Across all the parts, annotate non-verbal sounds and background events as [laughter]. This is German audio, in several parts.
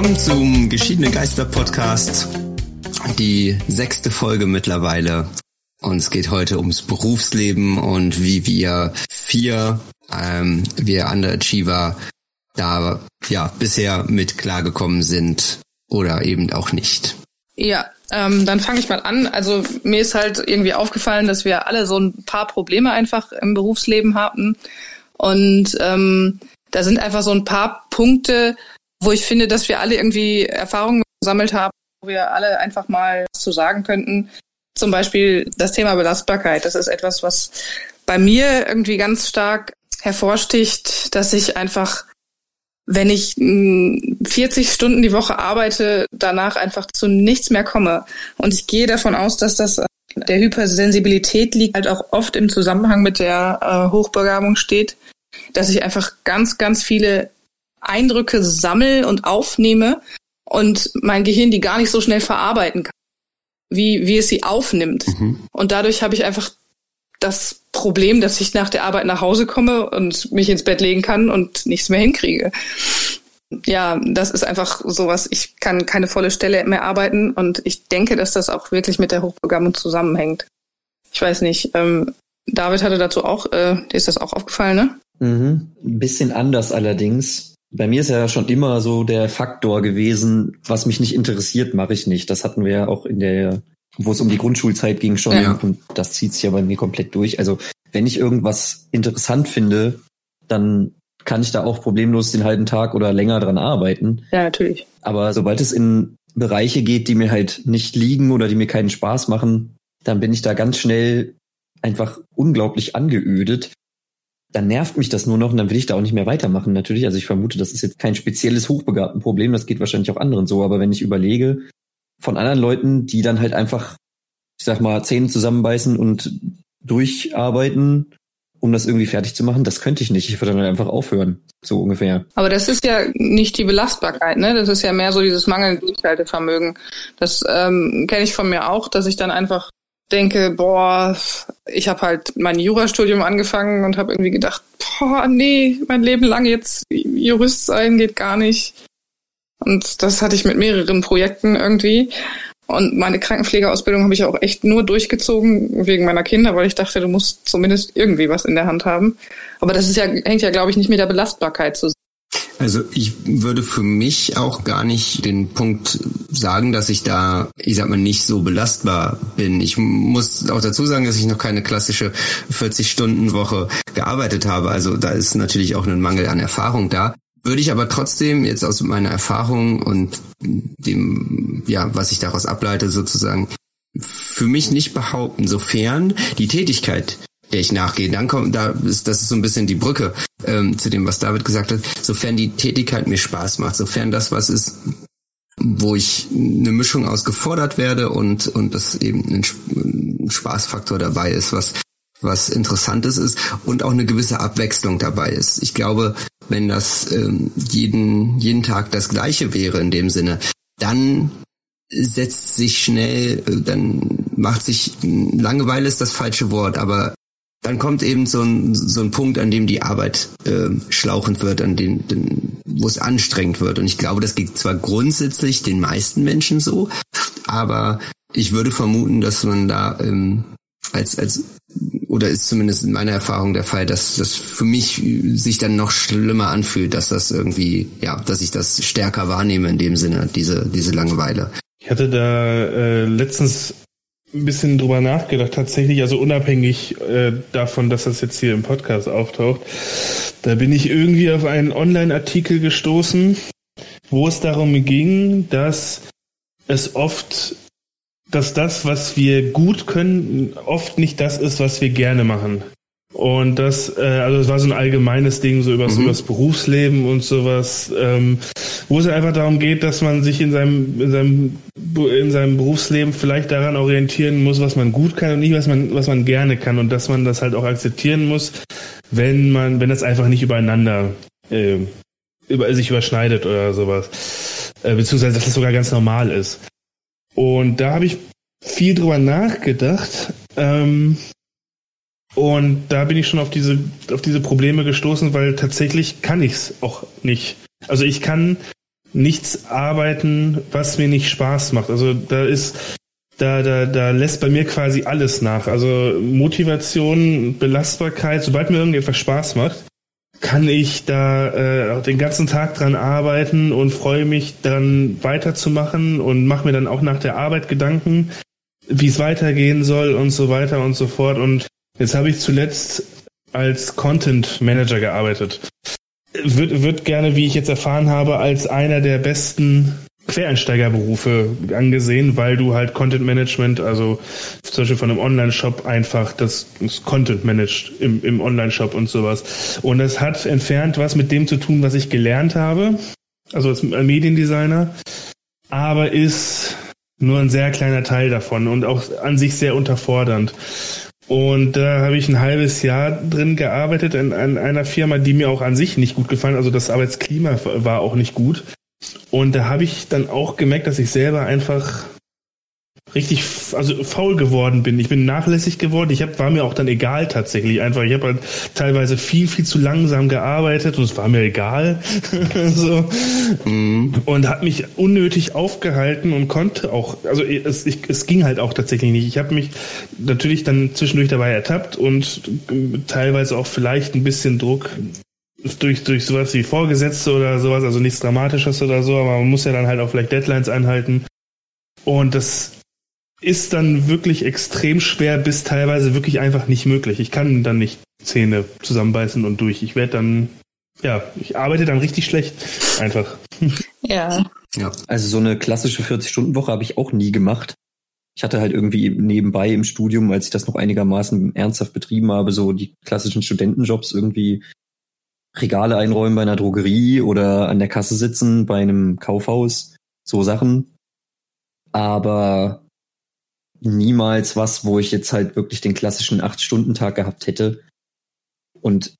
willkommen zum Geschiedene Geister Podcast. Die sechste Folge mittlerweile. Und es geht heute ums Berufsleben und wie wir vier, ähm, wir Underachiever da ja bisher mit klargekommen sind oder eben auch nicht. Ja, ähm, dann fange ich mal an. Also mir ist halt irgendwie aufgefallen, dass wir alle so ein paar Probleme einfach im Berufsleben haben. Und ähm, da sind einfach so ein paar Punkte, wo ich finde, dass wir alle irgendwie Erfahrungen gesammelt haben, wo wir alle einfach mal was zu sagen könnten. Zum Beispiel das Thema Belastbarkeit. Das ist etwas, was bei mir irgendwie ganz stark hervorsticht, dass ich einfach, wenn ich 40 Stunden die Woche arbeite, danach einfach zu nichts mehr komme. Und ich gehe davon aus, dass das der Hypersensibilität liegt, halt auch oft im Zusammenhang mit der äh, Hochbegabung steht, dass ich einfach ganz, ganz viele Eindrücke sammle und aufnehme und mein Gehirn die gar nicht so schnell verarbeiten kann, wie, wie es sie aufnimmt. Mhm. Und dadurch habe ich einfach das Problem, dass ich nach der Arbeit nach Hause komme und mich ins Bett legen kann und nichts mehr hinkriege. Ja, das ist einfach sowas. Ich kann keine volle Stelle mehr arbeiten und ich denke, dass das auch wirklich mit der Hochbegabung zusammenhängt. Ich weiß nicht. Ähm, David hatte dazu auch, äh, dir ist das auch aufgefallen, ne? Mhm. Ein bisschen anders allerdings. Bei mir ist ja schon immer so der Faktor gewesen, was mich nicht interessiert, mache ich nicht. Das hatten wir ja auch in der, wo es um die Grundschulzeit ging schon ja. und das zieht sich ja bei mir komplett durch. Also wenn ich irgendwas interessant finde, dann kann ich da auch problemlos den halben Tag oder länger dran arbeiten. Ja, natürlich. Aber sobald es in Bereiche geht, die mir halt nicht liegen oder die mir keinen Spaß machen, dann bin ich da ganz schnell einfach unglaublich angeödet dann nervt mich das nur noch und dann will ich da auch nicht mehr weitermachen. Natürlich, also ich vermute, das ist jetzt kein spezielles hochbegabten Problem, das geht wahrscheinlich auch anderen so, aber wenn ich überlege, von anderen Leuten, die dann halt einfach, ich sag mal, Zähne zusammenbeißen und durcharbeiten, um das irgendwie fertig zu machen, das könnte ich nicht. Ich würde dann halt einfach aufhören, so ungefähr. Aber das ist ja nicht die Belastbarkeit, ne? Das ist ja mehr so dieses mangelnde Durchhaltevermögen. Das ähm, kenne ich von mir auch, dass ich dann einfach denke, boah, ich habe halt mein Jurastudium angefangen und habe irgendwie gedacht, boah, nee, mein Leben lang jetzt Jurist sein geht gar nicht. Und das hatte ich mit mehreren Projekten irgendwie. Und meine Krankenpflegeausbildung habe ich auch echt nur durchgezogen wegen meiner Kinder, weil ich dachte, du musst zumindest irgendwie was in der Hand haben. Aber das ist ja, hängt ja, glaube ich, nicht mit der Belastbarkeit zusammen. Also ich würde für mich auch gar nicht den Punkt sagen, dass ich da, ich sag mal, nicht so belastbar bin. Ich muss auch dazu sagen, dass ich noch keine klassische 40-Stunden-Woche gearbeitet habe. Also da ist natürlich auch ein Mangel an Erfahrung da. Würde ich aber trotzdem jetzt aus meiner Erfahrung und dem, ja, was ich daraus ableite sozusagen, für mich nicht behaupten, sofern die Tätigkeit, ich nachgehe. Dann kommt, da ist, das ist so ein bisschen die Brücke ähm, zu dem, was David gesagt hat. Sofern die Tätigkeit mir Spaß macht, sofern das was ist, wo ich eine Mischung aus gefordert werde und und das eben ein Spaßfaktor dabei ist, was was Interessantes ist und auch eine gewisse Abwechslung dabei ist. Ich glaube, wenn das ähm, jeden jeden Tag das Gleiche wäre in dem Sinne, dann setzt sich schnell, äh, dann macht sich Langeweile ist das falsche Wort, aber dann kommt eben so ein, so ein Punkt, an dem die Arbeit äh, schlauchend wird, an dem, dem, wo es anstrengend wird. Und ich glaube, das geht zwar grundsätzlich den meisten Menschen so, aber ich würde vermuten, dass man da ähm, als, als oder ist zumindest in meiner Erfahrung der Fall, dass das für mich sich dann noch schlimmer anfühlt, dass das irgendwie, ja, dass ich das stärker wahrnehme in dem Sinne, diese, diese Langeweile. Ich hatte da äh, letztens ein bisschen drüber nachgedacht, tatsächlich, also unabhängig äh, davon, dass das jetzt hier im Podcast auftaucht, da bin ich irgendwie auf einen Online-Artikel gestoßen, wo es darum ging, dass es oft, dass das, was wir gut können, oft nicht das ist, was wir gerne machen. Und das, äh, also es war so ein allgemeines Ding, so über mhm. das Berufsleben und sowas, ähm, wo es einfach darum geht, dass man sich in seinem, in seinem, in seinem Berufsleben vielleicht daran orientieren muss, was man gut kann und nicht, was man, was man gerne kann und dass man das halt auch akzeptieren muss, wenn man, wenn das einfach nicht übereinander äh, über, sich überschneidet oder sowas. Äh, beziehungsweise dass das sogar ganz normal ist. Und da habe ich viel drüber nachgedacht. Ähm, und da bin ich schon auf diese, auf diese Probleme gestoßen, weil tatsächlich kann ich es auch nicht. Also ich kann nichts arbeiten, was mir nicht Spaß macht. Also da ist, da, da, da lässt bei mir quasi alles nach. Also Motivation, Belastbarkeit, sobald mir irgendetwas Spaß macht, kann ich da äh, den ganzen Tag dran arbeiten und freue mich dann weiterzumachen und mache mir dann auch nach der Arbeit Gedanken, wie es weitergehen soll und so weiter und so fort. Und jetzt habe ich zuletzt als Content Manager gearbeitet. Wird, wird gerne, wie ich jetzt erfahren habe, als einer der besten Quereinsteigerberufe angesehen, weil du halt Content Management, also zum Beispiel von einem Online-Shop einfach das, das Content managed im, im Online-Shop und sowas. Und das hat entfernt was mit dem zu tun, was ich gelernt habe, also als Mediendesigner, aber ist nur ein sehr kleiner Teil davon und auch an sich sehr unterfordernd. Und da habe ich ein halbes Jahr drin gearbeitet in, in einer Firma, die mir auch an sich nicht gut gefallen. Also das Arbeitsklima war auch nicht gut. Und da habe ich dann auch gemerkt, dass ich selber einfach richtig also faul geworden bin. Ich bin nachlässig geworden. Ich hab, war mir auch dann egal tatsächlich einfach. Ich habe halt teilweise viel viel zu langsam gearbeitet und es war mir egal. [laughs] so. Mhm. Und hat mich unnötig aufgehalten und konnte auch also es, ich, es ging halt auch tatsächlich nicht. Ich habe mich natürlich dann zwischendurch dabei ertappt und teilweise auch vielleicht ein bisschen Druck durch, durch sowas wie Vorgesetzte oder sowas, also nichts Dramatisches oder so, aber man muss ja dann halt auch vielleicht Deadlines einhalten. Und das ist dann wirklich extrem schwer, bis teilweise wirklich einfach nicht möglich. Ich kann dann nicht Zähne zusammenbeißen und durch. Ich werde dann, ja, ich arbeite dann richtig schlecht. Einfach. Ja. Ja, also so eine klassische 40-Stunden-Woche habe ich auch nie gemacht. Ich hatte halt irgendwie nebenbei im Studium, als ich das noch einigermaßen ernsthaft betrieben habe, so die klassischen Studentenjobs irgendwie Regale einräumen bei einer Drogerie oder an der Kasse sitzen bei einem Kaufhaus, so Sachen. Aber niemals was, wo ich jetzt halt wirklich den klassischen Acht-Stunden-Tag gehabt hätte. Und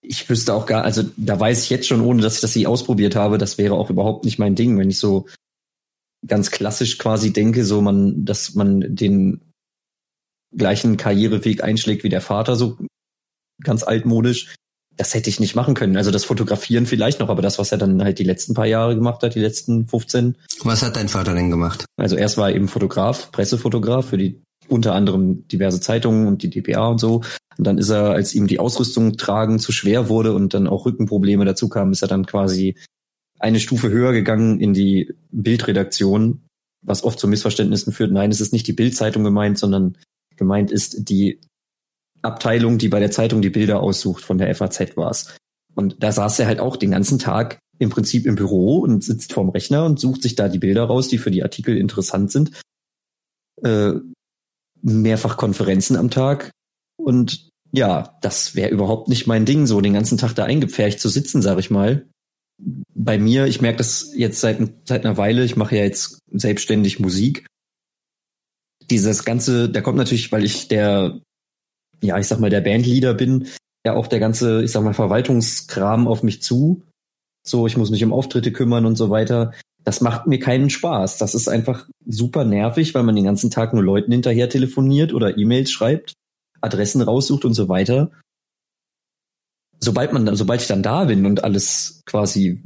ich wüsste auch gar, also da weiß ich jetzt schon, ohne dass ich das nie ausprobiert habe, das wäre auch überhaupt nicht mein Ding, wenn ich so ganz klassisch quasi denke, so man, dass man den gleichen Karriereweg einschlägt wie der Vater, so ganz altmodisch das hätte ich nicht machen können. Also das Fotografieren vielleicht noch, aber das, was er dann halt die letzten paar Jahre gemacht hat, die letzten 15. Was hat dein Vater denn gemacht? Also erst war er eben Fotograf, Pressefotograf für die unter anderem diverse Zeitungen und die DPA und so. Und dann ist er, als ihm die Ausrüstung tragen zu schwer wurde und dann auch Rückenprobleme dazu kamen, ist er dann quasi eine Stufe höher gegangen in die Bildredaktion, was oft zu Missverständnissen führt. Nein, es ist nicht die Bildzeitung gemeint, sondern gemeint ist die Abteilung, die bei der Zeitung die Bilder aussucht, von der FAZ war's. Und da saß er halt auch den ganzen Tag im Prinzip im Büro und sitzt vorm Rechner und sucht sich da die Bilder raus, die für die Artikel interessant sind. Äh, mehrfach Konferenzen am Tag. Und ja, das wäre überhaupt nicht mein Ding, so den ganzen Tag da eingepfercht zu sitzen, sag ich mal. Bei mir, ich merke das jetzt seit, seit einer Weile, ich mache ja jetzt selbstständig Musik. Dieses ganze, da kommt natürlich, weil ich der ja, ich sag mal, der Bandleader bin, ja auch der ganze, ich sag mal, Verwaltungskram auf mich zu. So, ich muss mich um Auftritte kümmern und so weiter. Das macht mir keinen Spaß. Das ist einfach super nervig, weil man den ganzen Tag nur Leuten hinterher telefoniert oder E-Mails schreibt, Adressen raussucht und so weiter. Sobald man, sobald ich dann da bin und alles quasi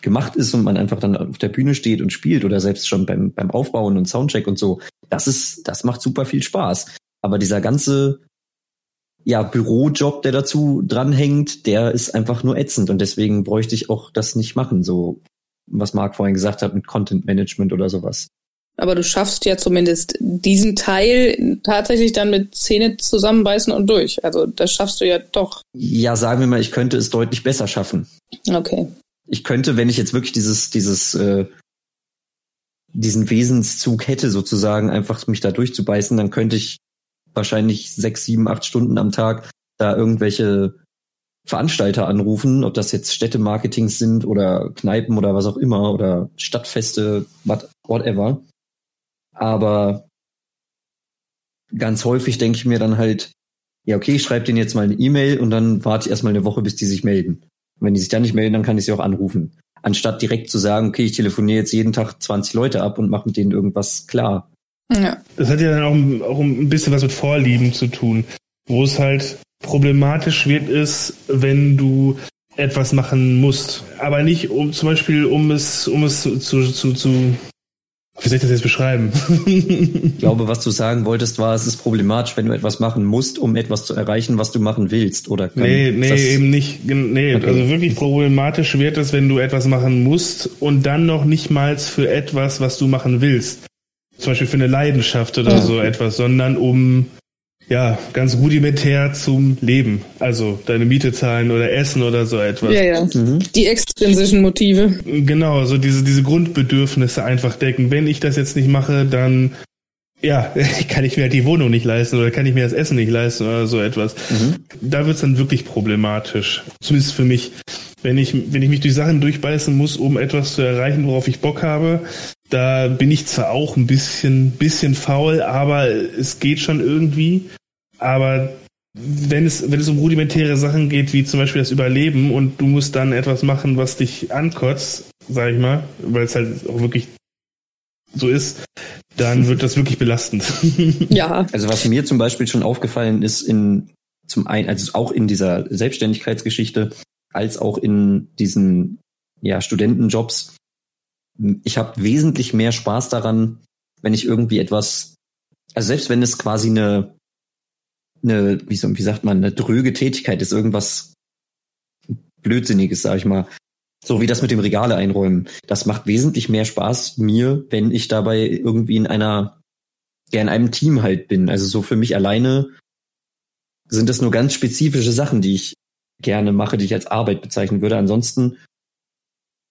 gemacht ist und man einfach dann auf der Bühne steht und spielt oder selbst schon beim, beim Aufbauen und Soundcheck und so, das ist, das macht super viel Spaß. Aber dieser ganze ja, Bürojob, der dazu dranhängt, der ist einfach nur ätzend und deswegen bräuchte ich auch das nicht machen, so was Marc vorhin gesagt hat mit Content Management oder sowas. Aber du schaffst ja zumindest diesen Teil tatsächlich dann mit Zähne zusammenbeißen und durch. Also das schaffst du ja doch. Ja, sagen wir mal, ich könnte es deutlich besser schaffen. Okay. Ich könnte, wenn ich jetzt wirklich dieses, dieses, äh, diesen Wesenszug hätte, sozusagen, einfach mich da durchzubeißen, dann könnte ich wahrscheinlich sechs, sieben, acht Stunden am Tag da irgendwelche Veranstalter anrufen, ob das jetzt Städtemarketings sind oder Kneipen oder was auch immer oder Stadtfeste, whatever. Aber ganz häufig denke ich mir dann halt, ja, okay, ich schreibe denen jetzt mal eine E-Mail und dann warte ich erstmal eine Woche, bis die sich melden. Und wenn die sich dann nicht melden, dann kann ich sie auch anrufen. Anstatt direkt zu sagen, okay, ich telefoniere jetzt jeden Tag 20 Leute ab und mache mit denen irgendwas klar. Ja. Das hat ja dann auch, auch ein bisschen was mit Vorlieben zu tun, wo es halt problematisch wird, ist, wenn du etwas machen musst. Aber nicht um zum Beispiel, um es, um es zu, zu, zu wie soll ich das jetzt beschreiben? ich glaube, was du sagen wolltest, war, es ist problematisch, wenn du etwas machen musst, um etwas zu erreichen, was du machen willst, oder? Kann nee, nee, eben nicht. Nee, okay. also wirklich problematisch wird es, wenn du etwas machen musst und dann noch nicht mal für etwas, was du machen willst. Zum Beispiel für eine Leidenschaft oder ja. so etwas, sondern um ja, ganz rudimentär zum Leben. Also deine Miete zahlen oder essen oder so etwas. Ja, ja. Mhm. Die extrinsischen Motive. Genau, so diese, diese Grundbedürfnisse einfach decken. Wenn ich das jetzt nicht mache, dann ja, [laughs] kann ich mir halt die Wohnung nicht leisten oder kann ich mir das Essen nicht leisten oder so etwas. Mhm. Da wird's dann wirklich problematisch. Zumindest für mich. Wenn ich, wenn ich mich durch Sachen durchbeißen muss, um etwas zu erreichen, worauf ich Bock habe, da bin ich zwar auch ein bisschen, bisschen faul, aber es geht schon irgendwie. Aber wenn es, wenn es um rudimentäre Sachen geht, wie zum Beispiel das Überleben und du musst dann etwas machen, was dich ankotzt, sag ich mal, weil es halt auch wirklich so ist, dann wird das wirklich belastend. [laughs] Ja. Also was mir zum Beispiel schon aufgefallen ist in zum einen, also auch in dieser Selbstständigkeitsgeschichte, als auch in diesen ja, Studentenjobs, ich habe wesentlich mehr Spaß daran, wenn ich irgendwie etwas, also selbst wenn es quasi eine, eine wie, so, wie sagt man, eine dröge Tätigkeit ist, irgendwas Blödsinniges, sag ich mal. So wie das mit dem Regale einräumen. Das macht wesentlich mehr Spaß mir, wenn ich dabei irgendwie in einer, ja, in einem Team halt bin. Also so für mich alleine sind das nur ganz spezifische Sachen, die ich gerne mache, die ich als Arbeit bezeichnen würde. Ansonsten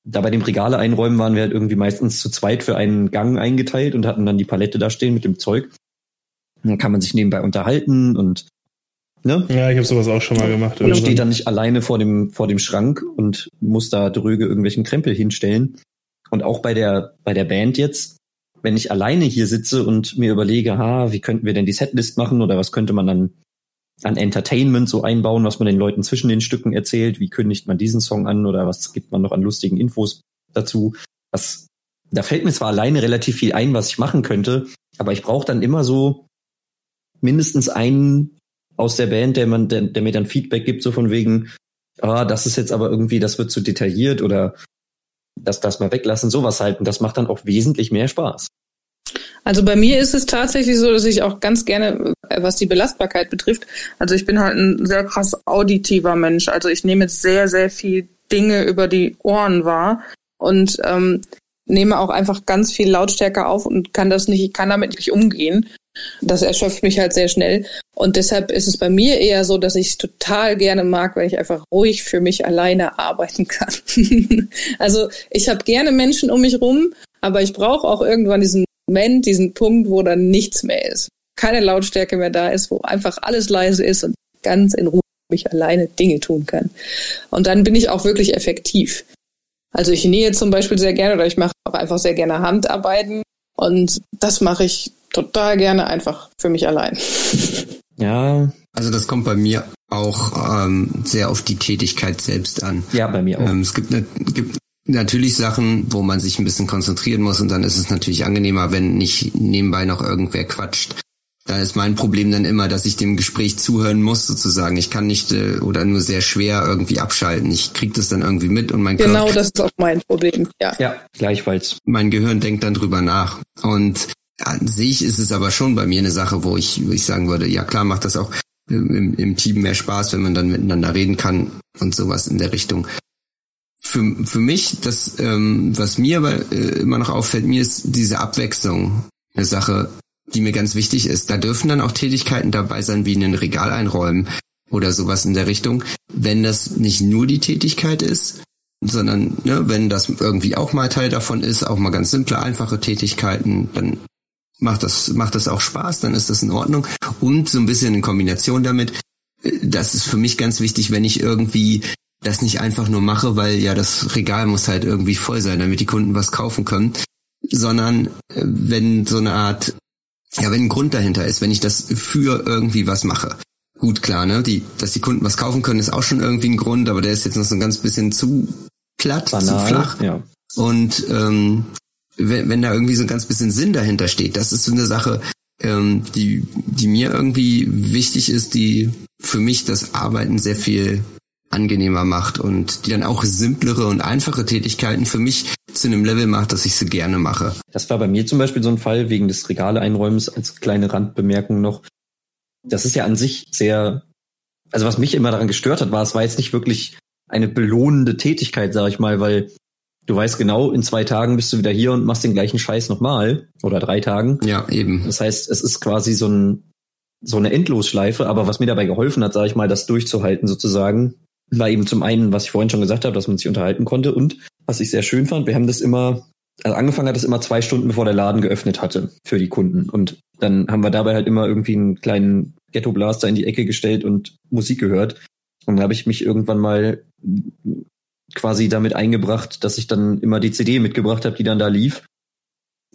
da bei dem Regale einräumen waren wir halt irgendwie meistens zu zweit für einen Gang eingeteilt und hatten dann die Palette da stehen mit dem Zeug. Und dann kann man sich nebenbei unterhalten und ne? Ja, ich habe sowas auch schon mal gemacht. Und steht dann nicht alleine vor dem vor dem Schrank und muss da dröge irgendwelchen Krempel hinstellen. Und auch bei der bei der Band jetzt, wenn ich alleine hier sitze und mir überlege, ha, wie könnten wir denn die Setlist machen oder was könnte man dann an Entertainment so einbauen, was man den Leuten zwischen den Stücken erzählt, wie kündigt man diesen Song an oder was gibt man noch an lustigen Infos dazu. Was, da fällt mir zwar alleine relativ viel ein, was ich machen könnte, aber ich brauche dann immer so mindestens einen aus der Band, der man, der, der mir dann Feedback gibt, so von wegen, ah, das ist jetzt aber irgendwie, das wird zu detailliert oder das, das mal weglassen, sowas halt. Und das macht dann auch wesentlich mehr Spaß. Also bei mir ist es tatsächlich so, dass ich auch ganz gerne, äh, was die Belastbarkeit betrifft, also ich bin halt ein sehr krass auditiver Mensch. Also ich nehme jetzt sehr, sehr viel Dinge über die Ohren wahr und ähm, nehme auch einfach ganz viel Lautstärke auf und kann das nicht, kann damit nicht umgehen. Das erschöpft mich halt sehr schnell. Und deshalb ist es bei mir eher so, dass ich es total gerne mag, wenn ich einfach ruhig für mich alleine arbeiten kann. [laughs] also ich habe gerne Menschen um mich rum, aber ich brauche auch irgendwann diesen Moment, diesen Punkt, wo dann nichts mehr ist. Keine Lautstärke mehr da ist, wo einfach alles leise ist und ganz in Ruhe mich alleine Dinge tun kann. Und dann bin ich auch wirklich effektiv. Also ich nähe zum Beispiel sehr gerne oder ich mache auch einfach sehr gerne Handarbeiten und das mache ich total gerne einfach für mich allein. [laughs] Ja. Also das kommt bei mir auch ähm, sehr auf die Tätigkeit selbst an. Ja, bei mir auch. Ähm, es gibt, ne, gibt natürlich Sachen, wo man sich ein bisschen konzentrieren muss und dann ist es natürlich angenehmer, wenn nicht nebenbei noch irgendwer quatscht. Da ist mein Problem dann immer, dass ich dem Gespräch zuhören muss, sozusagen. Ich kann nicht äh, oder nur sehr schwer irgendwie abschalten. Ich krieg das dann irgendwie mit und mein Genau, Körper, das ist auch mein Problem. Ja. ja, gleichfalls. Mein Gehirn denkt dann drüber nach. Und an sich ist es aber schon bei mir eine Sache, wo ich, wo ich sagen würde, ja klar, macht das auch im, im Team mehr Spaß, wenn man dann miteinander reden kann und sowas in der Richtung für, für mich, das, ähm, was mir aber äh, immer noch auffällt, mir ist diese Abwechslung eine Sache, die mir ganz wichtig ist. Da dürfen dann auch Tätigkeiten dabei sein, wie ein Regal einräumen oder sowas in der Richtung. Wenn das nicht nur die Tätigkeit ist, sondern ne, wenn das irgendwie auch mal Teil davon ist, auch mal ganz simple, einfache Tätigkeiten, dann macht das, macht das auch Spaß, dann ist das in Ordnung. Und so ein bisschen in Kombination damit, äh, das ist für mich ganz wichtig, wenn ich irgendwie das nicht einfach nur mache, weil ja das Regal muss halt irgendwie voll sein, damit die Kunden was kaufen können, sondern äh, wenn so eine Art, ja, wenn ein Grund dahinter ist, wenn ich das für irgendwie was mache. Gut, klar, ne, die, dass die Kunden was kaufen können, ist auch schon irgendwie ein Grund, aber der ist jetzt noch so ein ganz bisschen zu platt, Banal, zu flach. Ja. Und ähm, wenn, wenn da irgendwie so ein ganz bisschen Sinn dahinter steht, das ist so eine Sache, ähm, die, die mir irgendwie wichtig ist, die für mich das Arbeiten sehr viel angenehmer macht und die dann auch simplere und einfache Tätigkeiten für mich zu einem Level macht, dass ich sie gerne mache. Das war bei mir zum Beispiel so ein Fall wegen des Regale-Einräumens als kleine Randbemerkung noch. Das ist ja an sich sehr, also was mich immer daran gestört hat, war, es war jetzt nicht wirklich eine belohnende Tätigkeit, sag ich mal, weil du weißt genau, in zwei Tagen bist du wieder hier und machst den gleichen Scheiß nochmal oder drei Tagen. Ja, eben. Das heißt, es ist quasi so ein so eine Endlosschleife, aber was mir dabei geholfen hat, sage ich mal, das durchzuhalten sozusagen, war eben zum einen, was ich vorhin schon gesagt habe, dass man sich unterhalten konnte und was ich sehr schön fand, wir haben das immer, also angefangen hat es immer zwei Stunden bevor der Laden geöffnet hatte für die Kunden und dann haben wir dabei halt immer irgendwie einen kleinen Ghetto Blaster in die Ecke gestellt und Musik gehört und dann habe ich mich irgendwann mal quasi damit eingebracht, dass ich dann immer die CD mitgebracht habe, die dann da lief.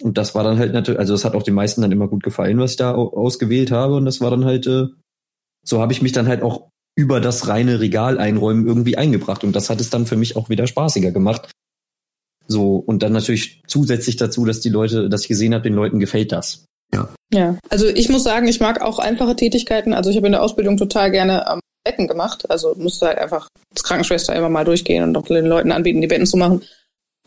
Und das war dann halt natürlich, also das hat auch den meisten dann immer gut gefallen, was ich da ausgewählt habe. Und das war dann halt, äh, so habe ich mich dann halt auch über das reine Regal einräumen irgendwie eingebracht. Und das hat es dann für mich auch wieder spaßiger gemacht. So, und dann natürlich zusätzlich dazu, dass die Leute, dass ich gesehen habe, den Leuten gefällt das. Ja. Ja. Also ich muss sagen, ich mag auch einfache Tätigkeiten. Also ich habe in der Ausbildung total gerne ähm, Betten gemacht. Also musste halt einfach als Krankenschwester immer mal durchgehen und auch den Leuten anbieten, die Betten zu machen.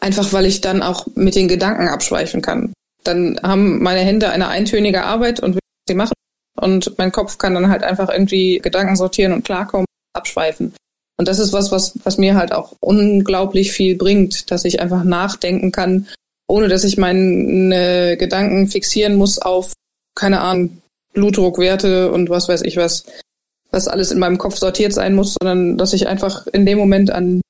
Einfach weil ich dann auch mit den Gedanken abschweifen kann. Dann haben meine Hände eine eintönige Arbeit und sie machen. Und mein Kopf kann dann halt einfach irgendwie Gedanken sortieren und klarkommen, abschweifen. Und das ist was, was, was mir halt auch unglaublich viel bringt, dass ich einfach nachdenken kann, ohne dass ich meine Gedanken fixieren muss auf, keine Ahnung, Blutdruckwerte und was weiß ich was was alles in meinem Kopf sortiert sein muss, sondern dass ich einfach in dem Moment an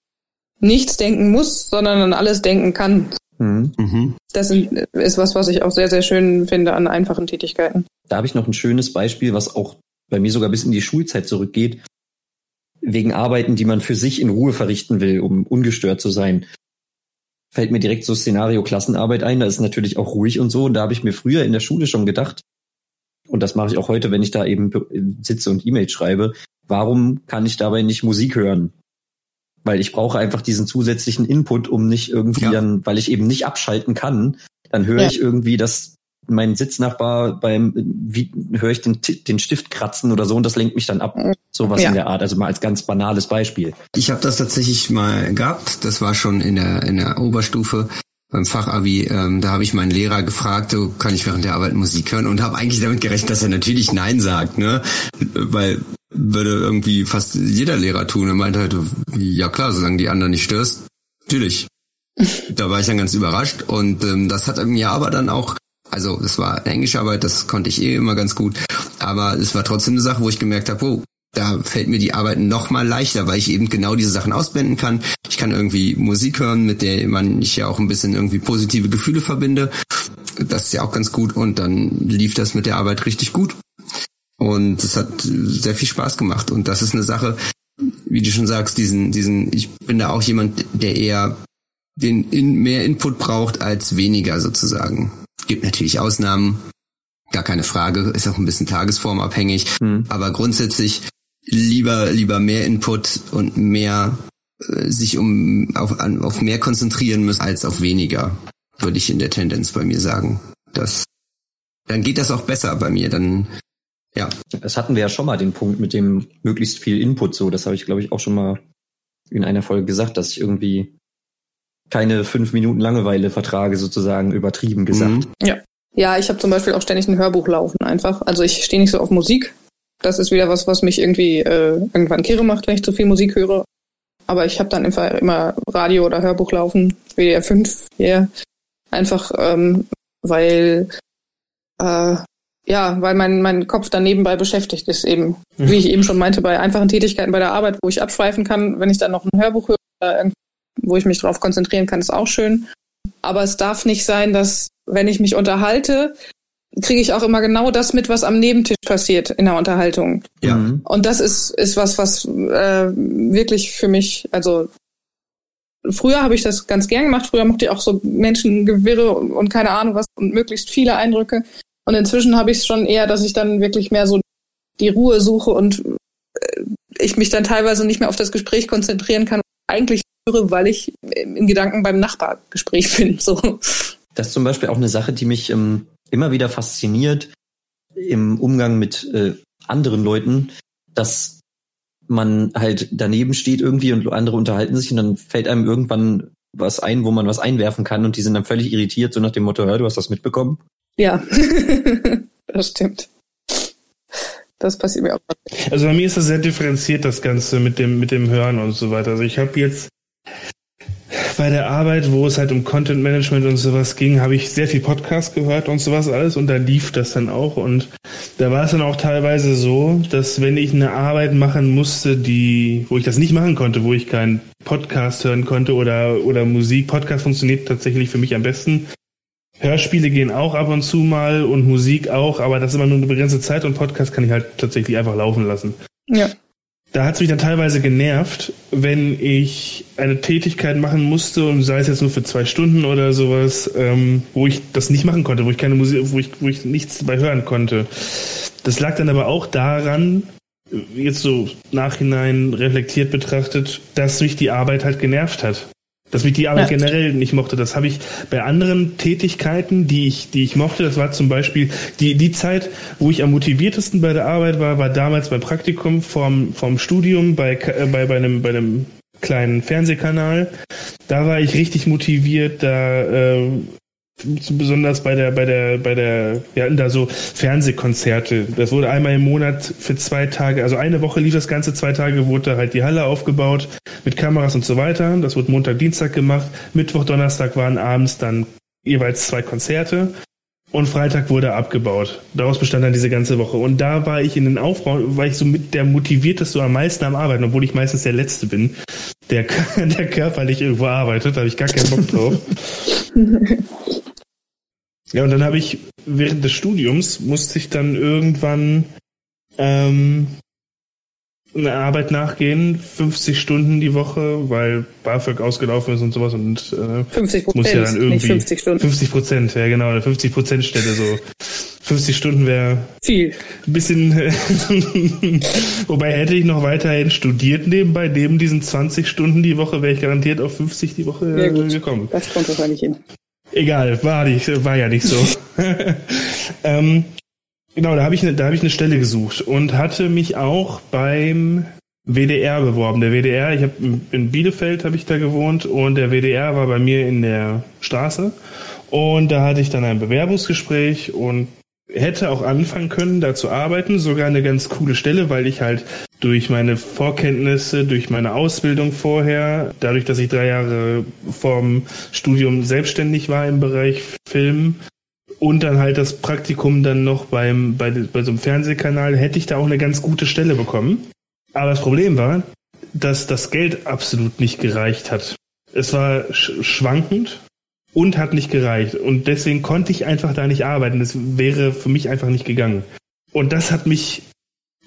nichts denken muss, sondern an alles denken kann. Mhm. mhm. Das ist was, was ich auch sehr, sehr schön finde an einfachen Tätigkeiten. Da habe ich noch ein schönes Beispiel, was auch bei mir sogar bis in die Schulzeit zurückgeht, wegen Arbeiten, die man für sich in Ruhe verrichten will, um ungestört zu sein. Fällt mir direkt so Szenario Klassenarbeit ein, da ist natürlich auch ruhig und so. Und da habe ich mir früher in der Schule schon gedacht, und das mache ich auch heute, wenn ich da eben sitze und E-Mails schreibe, warum kann ich dabei nicht Musik hören? Weil ich brauche einfach diesen zusätzlichen Input, um nicht irgendwie ja. dann, weil ich eben nicht abschalten kann, dann höre ja. ich irgendwie, dass mein Sitznachbar beim, wie höre ich den, den Stift kratzen oder so und das lenkt mich dann ab. Sowas ja. in der Art. Also mal als ganz banales Beispiel. Ich habe das tatsächlich mal gehabt. Das war schon in der, in der Oberstufe beim Fachabi, ähm, da habe ich meinen Lehrer gefragt, du, kann ich während der Arbeit Musik hören und habe eigentlich damit gerechnet, dass er natürlich Nein sagt, ne? Weil würde irgendwie fast jeder Lehrer tun. Er meinte halt, ja klar, solange die anderen nicht störst, natürlich. [laughs] da war ich dann ganz überrascht und ähm, das hat mir aber dann auch, also es war englische Arbeit, das konnte ich eh immer ganz gut, aber es war trotzdem eine Sache, wo ich gemerkt habe, oh, da fällt mir die Arbeit noch mal leichter, weil ich eben genau diese Sachen ausblenden kann. Ich kann irgendwie Musik hören, mit der man ich ja auch ein bisschen irgendwie positive Gefühle verbinde. Das ist ja auch ganz gut und dann lief das mit der Arbeit richtig gut. Und es hat sehr viel Spaß gemacht und das ist eine Sache, wie du schon sagst, diesen diesen ich bin da auch jemand, der eher den in mehr Input braucht als weniger sozusagen. Gibt natürlich Ausnahmen, gar keine Frage, ist auch ein bisschen tagesformabhängig, mhm. aber grundsätzlich lieber, lieber mehr Input und mehr äh, sich um auf, auf mehr konzentrieren müssen als auf weniger, würde ich in der Tendenz bei mir sagen. Das, dann geht das auch besser bei mir. Dann ja. Das hatten wir ja schon mal den Punkt mit dem möglichst viel Input so. Das habe ich, glaube ich, auch schon mal in einer Folge gesagt, dass ich irgendwie keine fünf Minuten Langeweile vertrage, sozusagen übertrieben gesagt. Mhm. Ja. Ja, ich habe zum Beispiel auch ständig ein Hörbuch laufen einfach. Also ich stehe nicht so auf Musik, das ist wieder was, was mich irgendwie äh, irgendwann kirre macht, wenn ich zu viel Musik höre. Aber ich habe dann einfach immer Radio oder Hörbuch laufen, WDR 5 hier. Einfach, ähm, weil äh, ja, weil mein, mein Kopf dann nebenbei beschäftigt ist eben. Mhm. Wie ich eben schon meinte, bei einfachen Tätigkeiten bei der Arbeit, wo ich abschweifen kann, wenn ich dann noch ein Hörbuch höre, wo ich mich darauf konzentrieren kann, ist auch schön. Aber es darf nicht sein, dass, wenn ich mich unterhalte, kriege ich auch immer genau das mit, was am Nebentisch passiert in der Unterhaltung. Ja. Mhm. Und das ist, ist was, was äh, wirklich für mich, also früher habe ich das ganz gern gemacht, früher mochte ich auch so Menschengewirre und, und keine Ahnung was und möglichst viele Eindrücke. Und inzwischen habe ich es schon eher, dass ich dann wirklich mehr so die Ruhe suche und äh, ich mich dann teilweise nicht mehr auf das Gespräch konzentrieren kann. Eigentlich höre, weil ich in Gedanken beim Nachbargespräch [laughs] bin. So. Das ist zum Beispiel auch eine Sache, die mich ähm, immer wieder fasziniert im Umgang mit äh, anderen Leuten, dass man halt daneben steht irgendwie und andere unterhalten sich und dann fällt einem irgendwann was ein, wo man was einwerfen kann und die sind dann völlig irritiert, so nach dem Motto, hör, du hast das mitbekommen? Ja, [laughs] das stimmt. Das passiert mir auch. Also bei mir ist das sehr differenziert, das Ganze mit dem, mit dem Hören und so weiter. Also ich habe jetzt bei der Arbeit, wo es halt um Content Management und sowas ging, habe ich sehr viel Podcast gehört und sowas alles und da lief das dann auch und da war es dann auch teilweise so, dass wenn ich eine Arbeit machen musste, die, wo ich das nicht machen konnte, wo ich keinen Podcast hören konnte oder, oder Musik, Podcast funktioniert tatsächlich für mich am besten. Hörspiele gehen auch ab und zu mal und Musik auch, aber das ist immer nur eine begrenzte Zeit und Podcast kann ich halt tatsächlich einfach laufen lassen. Ja da hat es mich dann teilweise genervt, wenn ich eine Tätigkeit machen musste und sei es jetzt nur für zwei Stunden oder sowas, ähm, wo ich das nicht machen konnte, wo ich keine Musik, wo ich, wo ich nichts dabei hören konnte. Das lag dann aber auch daran, jetzt so nachhinein reflektiert betrachtet, dass mich die Arbeit halt genervt hat dass mich die Arbeit ja. generell nicht mochte. Das habe ich bei anderen Tätigkeiten, die ich, die ich mochte. Das war zum Beispiel die, die Zeit, wo ich am motiviertesten bei der Arbeit war, war damals beim Praktikum vorm, vorm Studium bei, äh, bei, bei einem, bei einem kleinen Fernsehkanal. Da war ich richtig motiviert, da äh, besonders bei der, bei der, bei der, wir hatten da so Fernsehkonzerte. Das wurde einmal im Monat für zwei Tage, also eine Woche lief das Ganze, zwei Tage wurde da halt die Halle aufgebaut mit Kameras und so weiter. Das wurde Montag, Dienstag gemacht. Mittwoch, Donnerstag waren abends dann jeweils zwei Konzerte. Und Freitag wurde abgebaut. Daraus bestand dann diese ganze Woche. Und da war ich in den Aufbau, war ich so mit der motivierteste am meisten am Arbeiten, obwohl ich meistens der Letzte bin, der, [laughs] der körperlich irgendwo arbeitet. Da habe ich gar keinen Bock drauf. [laughs] Ja, und dann habe ich während des Studiums musste ich dann irgendwann ähm, eine Arbeit nachgehen, 50 Stunden die Woche, weil BAföG ausgelaufen ist und sowas und äh, 50 Prozent, muss ja dann irgendwie 50 Stunden. 50 Prozent, ja genau, eine 50 Prozent Stelle so. 50 Stunden wäre viel. Ein bisschen, [laughs] wobei hätte ich noch weiterhin studiert nebenbei, neben diesen 20 Stunden die Woche, wäre ich garantiert auf 50 die Woche ja, gekommen. Das kommt wahrscheinlich hin. Egal, war, nicht, war ja nicht so. [laughs] ähm, genau, da habe ich, ne, da hab ich eine Stelle gesucht und hatte mich auch beim WDR beworben. Der WDR, ich habe in Bielefeld habe ich da gewohnt und der WDR war bei mir in der Straße und da hatte ich dann ein Bewerbungsgespräch und hätte auch anfangen können, da zu arbeiten. Sogar eine ganz coole Stelle, weil ich halt durch meine Vorkenntnisse, durch meine Ausbildung vorher, dadurch, dass ich drei Jahre vorm Studium selbstständig war im Bereich Film und dann halt das Praktikum dann noch beim, bei, bei so einem Fernsehkanal, hätte ich da auch eine ganz gute Stelle bekommen. Aber das Problem war, dass das Geld absolut nicht gereicht hat. Es war schwankend und hat nicht gereicht. Und deswegen konnte ich einfach da nicht arbeiten. Das wäre für mich einfach nicht gegangen. Und das hat mich,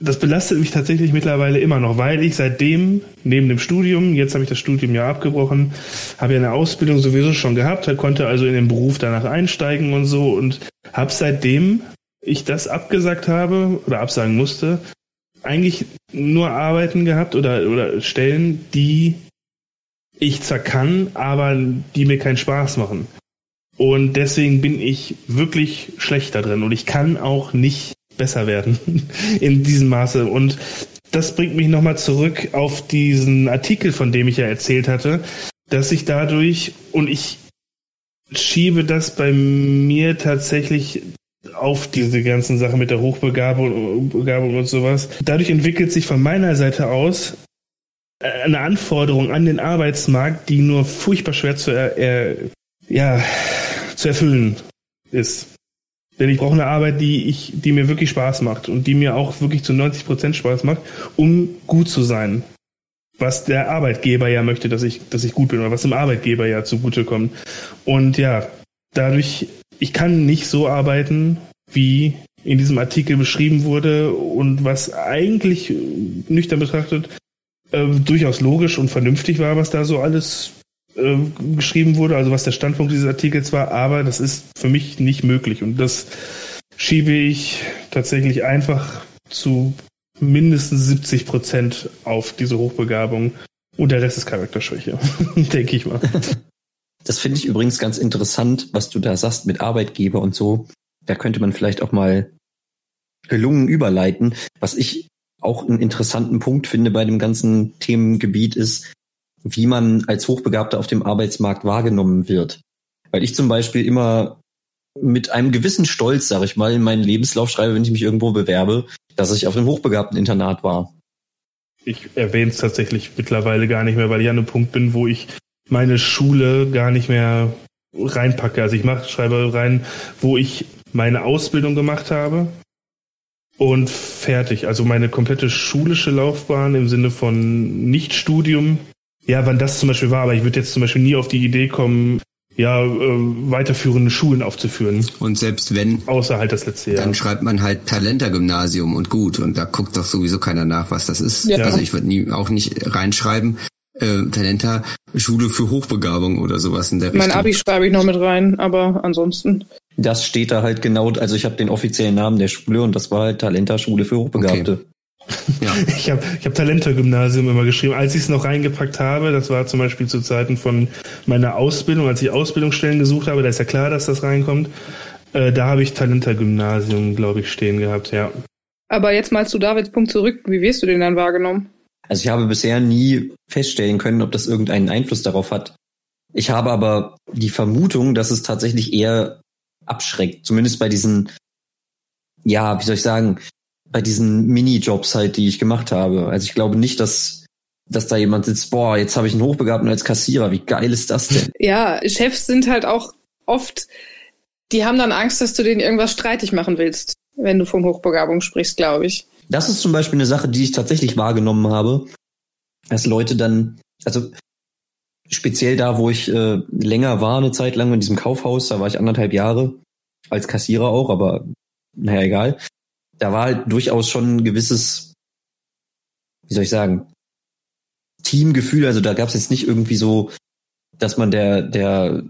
das belastet mich tatsächlich mittlerweile immer noch, weil ich seitdem, neben dem Studium, jetzt habe ich das Studium ja abgebrochen, habe ja eine Ausbildung sowieso schon gehabt, konnte also in den Beruf danach einsteigen und so und habe seitdem ich das abgesagt habe oder absagen musste, eigentlich nur Arbeiten gehabt oder, oder Stellen, die ich zwar kann, aber die mir keinen Spaß machen. Und deswegen bin ich wirklich schlecht da drin und ich kann auch nicht besser werden [laughs] in diesem Maße. Und das bringt mich nochmal zurück auf diesen Artikel, von dem ich ja erzählt hatte, dass ich dadurch, und ich schiebe das bei mir tatsächlich auf diese ganzen Sachen mit der Hochbegabung Begabung und sowas. Dadurch entwickelt sich von meiner Seite aus eine Anforderung an den Arbeitsmarkt, die nur furchtbar schwer zu, er, er, ja, zu erfüllen ist. Denn ich brauche eine Arbeit, die ich, die mir wirklich Spaß macht und die mir auch wirklich zu 90 Prozent Spaß macht, um gut zu sein. Was der Arbeitgeber ja möchte, dass ich, dass ich gut bin oder was dem Arbeitgeber ja zugutekommt. Und ja, dadurch, ich kann nicht so arbeiten, wie in diesem Artikel beschrieben wurde und was eigentlich nüchtern betrachtet äh, durchaus logisch und vernünftig war, was da so alles äh, geschrieben wurde, also was der Standpunkt dieses Artikels war, aber das ist für mich nicht möglich und das schiebe ich tatsächlich einfach zu mindestens 70 Prozent auf diese Hochbegabung und der Rest ist Charakterschwäche, [laughs] denke ich mal. Das finde ich übrigens ganz interessant, was du da sagst mit Arbeitgeber und so. Da könnte man vielleicht auch mal gelungen überleiten. Was ich auch einen interessanten Punkt finde bei dem ganzen Themengebiet ist, wie man als Hochbegabter auf dem Arbeitsmarkt wahrgenommen wird. Weil ich zum Beispiel immer mit einem gewissen Stolz, sag ich mal, in meinen Lebenslauf schreibe, wenn ich mich irgendwo bewerbe, dass ich auf einem hochbegabten Internat war. Ich erwähne es tatsächlich mittlerweile gar nicht mehr, weil ich an einem Punkt bin, wo ich meine Schule gar nicht mehr reinpacke. Also ich mach, schreibe rein, wo ich meine Ausbildung gemacht habe und fertig. Also meine komplette schulische Laufbahn im Sinne von Nichtstudium. Ja, wann das zum Beispiel war, aber ich würde jetzt zum Beispiel nie auf die Idee kommen, ja, äh, weiterführende Schulen aufzuführen. Und selbst wenn, außer halt das letzte Jahr. Dann schreibt man halt Talenter-Gymnasium und gut. Und da guckt doch sowieso keiner nach, was das ist. Ja. Also ich würde nie auch nicht reinschreiben, äh, Talenter Schule für Hochbegabung oder sowas in der Richtung. Mein Abi schreibe ich noch mit rein, aber ansonsten. Das steht da halt genau, also ich habe den offiziellen Namen der Schule und das war halt Talenter Schule für Hochbegabte. Okay. Ja. Ich [laughs] habe ich hab Talenter-Gymnasium immer geschrieben. Als ich es noch reingepackt habe, das war zum Beispiel zu Zeiten von meiner Ausbildung, als ich Ausbildungsstellen gesucht habe, da ist ja klar, dass das reinkommt. Äh, da habe ich Talenter-Gymnasium, glaube ich, stehen gehabt, ja. Aber jetzt mal zu Davids Punkt zurück. Wie wirst du den dann wahrgenommen? Also ich habe bisher nie feststellen können, ob das irgendeinen Einfluss darauf hat. Ich habe aber die Vermutung, dass es tatsächlich eher abschreckt. Zumindest bei diesen, ja, wie soll ich sagen, bei diesen Minijobs halt, die ich gemacht habe. Also ich glaube nicht, dass dass da jemand sitzt, boah, jetzt habe ich einen Hochbegabten als Kassierer, wie geil ist das denn? [laughs] Ja, Chefs sind halt auch oft, die haben dann Angst, dass du denen irgendwas streitig machen willst, wenn du von Hochbegabung sprichst, glaube ich. Das ist zum Beispiel eine Sache, die ich tatsächlich wahrgenommen habe, dass Leute dann, also speziell da, wo ich äh, länger war, eine Zeit lang in diesem Kaufhaus, da war ich anderthalb Jahre als Kassierer auch, aber naja, egal. Da war halt durchaus schon ein gewisses, wie soll ich sagen, Teamgefühl. Also da gab es jetzt nicht irgendwie so, dass man der, der,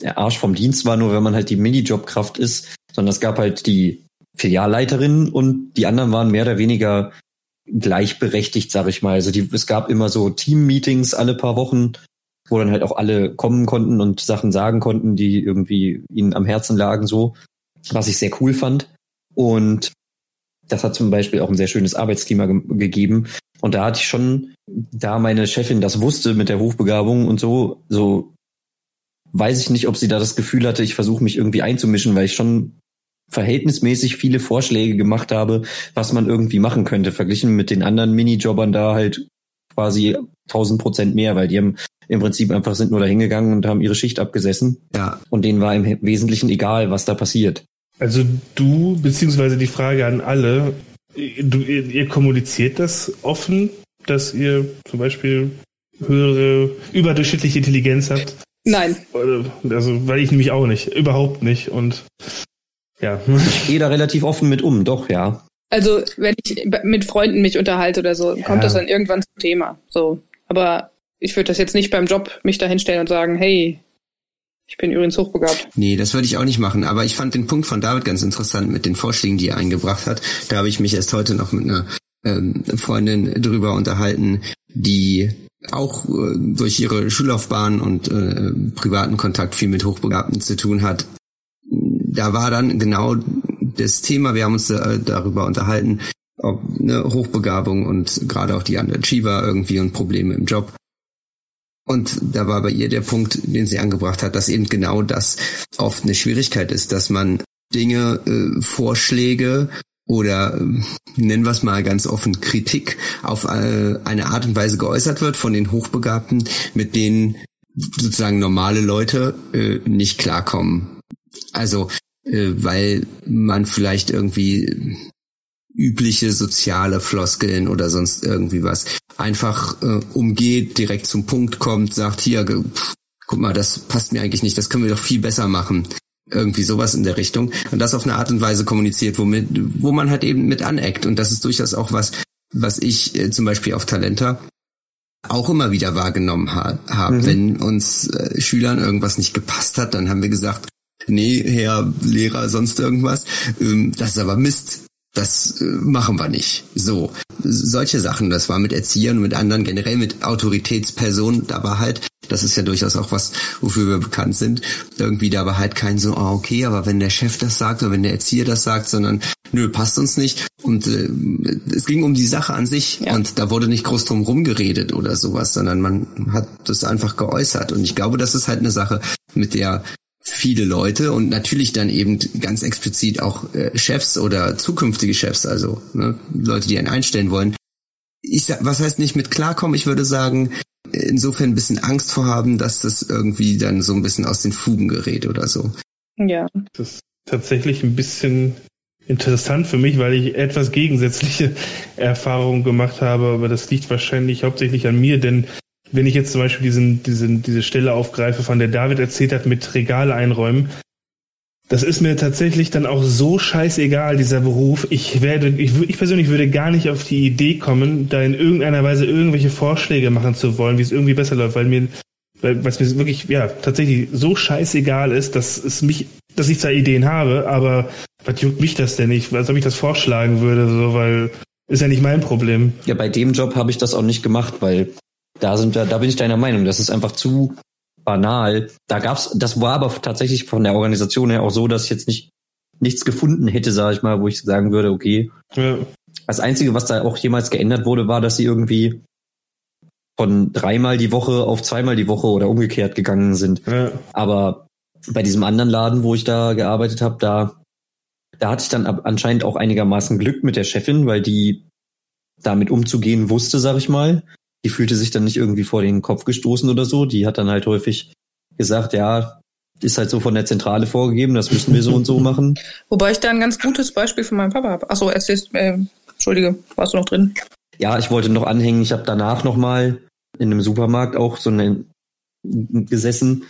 der Arsch vom Dienst war, nur wenn man halt die Minijobkraft ist, sondern es gab halt die Filialleiterin und die anderen waren mehr oder weniger gleichberechtigt, sag ich mal. Also die, es gab immer so Team-Meetings alle paar Wochen, wo dann halt auch alle kommen konnten und Sachen sagen konnten, die irgendwie ihnen am Herzen lagen, so, was ich sehr cool fand. Und das hat zum Beispiel auch ein sehr schönes Arbeitsklima ge gegeben. Und da hatte ich schon, da meine Chefin das wusste mit der Hochbegabung und so, so weiß ich nicht, ob sie da das Gefühl hatte, ich versuche mich irgendwie einzumischen, weil ich schon verhältnismäßig viele Vorschläge gemacht habe, was man irgendwie machen könnte, verglichen mit den anderen Minijobbern da halt quasi 1000 Prozent mehr, weil die haben im Prinzip einfach sind nur da hingegangen und haben ihre Schicht abgesessen. Ja. Und denen war im Wesentlichen egal, was da passiert. Also du, beziehungsweise die Frage an alle, du, ihr, ihr kommuniziert das offen, dass ihr zum Beispiel höhere, überdurchschnittliche Intelligenz habt? Nein. Also, weil ich nämlich auch nicht. Überhaupt nicht. Und ja. Ich gehe da relativ offen mit um, doch, ja. Also, wenn ich mit Freunden mich unterhalte oder so, ja. kommt das dann irgendwann zum Thema. So. Aber ich würde das jetzt nicht beim Job mich da hinstellen und sagen, hey, ich bin übrigens hochbegabt. Nee, das würde ich auch nicht machen. Aber ich fand den Punkt von David ganz interessant mit den Vorschlägen, die er eingebracht hat. Da habe ich mich erst heute noch mit einer ähm, Freundin drüber unterhalten, die auch äh, durch ihre Schullaufbahn und äh, privaten Kontakt viel mit Hochbegabten zu tun hat. Da war dann genau das Thema, wir haben uns äh, darüber unterhalten, ob eine Hochbegabung und gerade auch die Underachiever irgendwie und Probleme im Job. Und da war bei ihr der Punkt, den sie angebracht hat, dass eben genau das oft eine Schwierigkeit ist, dass man Dinge, äh, Vorschläge oder äh, nennen wir es mal ganz offen Kritik auf äh, eine Art und Weise geäußert wird von den Hochbegabten, mit denen sozusagen normale Leute äh, nicht klarkommen. Also äh, weil man vielleicht irgendwie übliche soziale Floskeln oder sonst irgendwie was einfach äh, umgeht, direkt zum Punkt kommt, sagt hier, pff, guck mal, das passt mir eigentlich nicht, das können wir doch viel besser machen. Irgendwie sowas in der Richtung. Und das auf eine Art und Weise kommuniziert, womit, wo man halt eben mit aneckt. Und das ist durchaus auch was, was ich äh, zum Beispiel auf Talenter auch immer wieder wahrgenommen ha habe. Mhm. Wenn uns äh, Schülern irgendwas nicht gepasst hat, dann haben wir gesagt, nee, Herr Lehrer, sonst irgendwas, ähm, das ist aber Mist das äh, machen wir nicht. So, solche Sachen, das war mit Erziehern, mit anderen, generell mit Autoritätspersonen, da war halt, das ist ja durchaus auch was, wofür wir bekannt sind, irgendwie da war halt kein so, ah, okay, aber wenn der Chef das sagt oder wenn der Erzieher das sagt, sondern nö, passt uns nicht. Und äh, es ging um die Sache an sich ja. und da wurde nicht groß drum rumgeredet oder sowas, sondern man hat das einfach geäußert. Und ich glaube, das ist halt eine Sache, mit der viele Leute und natürlich dann eben ganz explizit auch äh, Chefs oder zukünftige Chefs, also ne, Leute, die einen einstellen wollen. Ich sag, was heißt nicht mit klarkommen? Ich würde sagen, insofern ein bisschen Angst vorhaben, dass das irgendwie dann so ein bisschen aus den Fugen gerät oder so. Ja. Das ist tatsächlich ein bisschen interessant für mich, weil ich etwas gegensätzliche [laughs] Erfahrungen gemacht habe, aber das liegt wahrscheinlich hauptsächlich an mir, denn wenn ich jetzt zum Beispiel diesen, diesen, diese Stelle aufgreife, von der David erzählt hat, mit Regale einräumen, das ist mir tatsächlich dann auch so scheißegal, dieser Beruf. Ich werde, ich, ich persönlich würde gar nicht auf die Idee kommen, da in irgendeiner Weise irgendwelche Vorschläge machen zu wollen, wie es irgendwie besser läuft, weil mir, weil, was mir wirklich, ja, tatsächlich so scheißegal ist, dass es mich, dass ich zwar Ideen habe, aber was juckt mich das denn nicht, als ob ich das vorschlagen würde, so, weil ist ja nicht mein Problem. Ja, bei dem Job habe ich das auch nicht gemacht, weil da sind wir, da bin ich deiner Meinung. Das ist einfach zu banal. Da gab's, das war aber tatsächlich von der Organisation her auch so, dass ich jetzt nicht nichts gefunden hätte, sage ich mal, wo ich sagen würde, okay. Ja. Das Einzige, was da auch jemals geändert wurde, war, dass sie irgendwie von dreimal die Woche auf zweimal die Woche oder umgekehrt gegangen sind. Ja. Aber bei diesem anderen Laden, wo ich da gearbeitet habe, da, da hatte ich dann anscheinend auch einigermaßen Glück mit der Chefin, weil die damit umzugehen wusste, sag ich mal die fühlte sich dann nicht irgendwie vor den Kopf gestoßen oder so. Die hat dann halt häufig gesagt, ja, ist halt so von der Zentrale vorgegeben, das müssen wir so und so machen. [laughs] Wobei ich da ein ganz gutes Beispiel von meinem Papa habe. Achso, erzählst, äh, Entschuldige, warst du noch drin? Ja, ich wollte noch anhängen, ich habe danach nochmal in einem Supermarkt auch so eine, gesessen.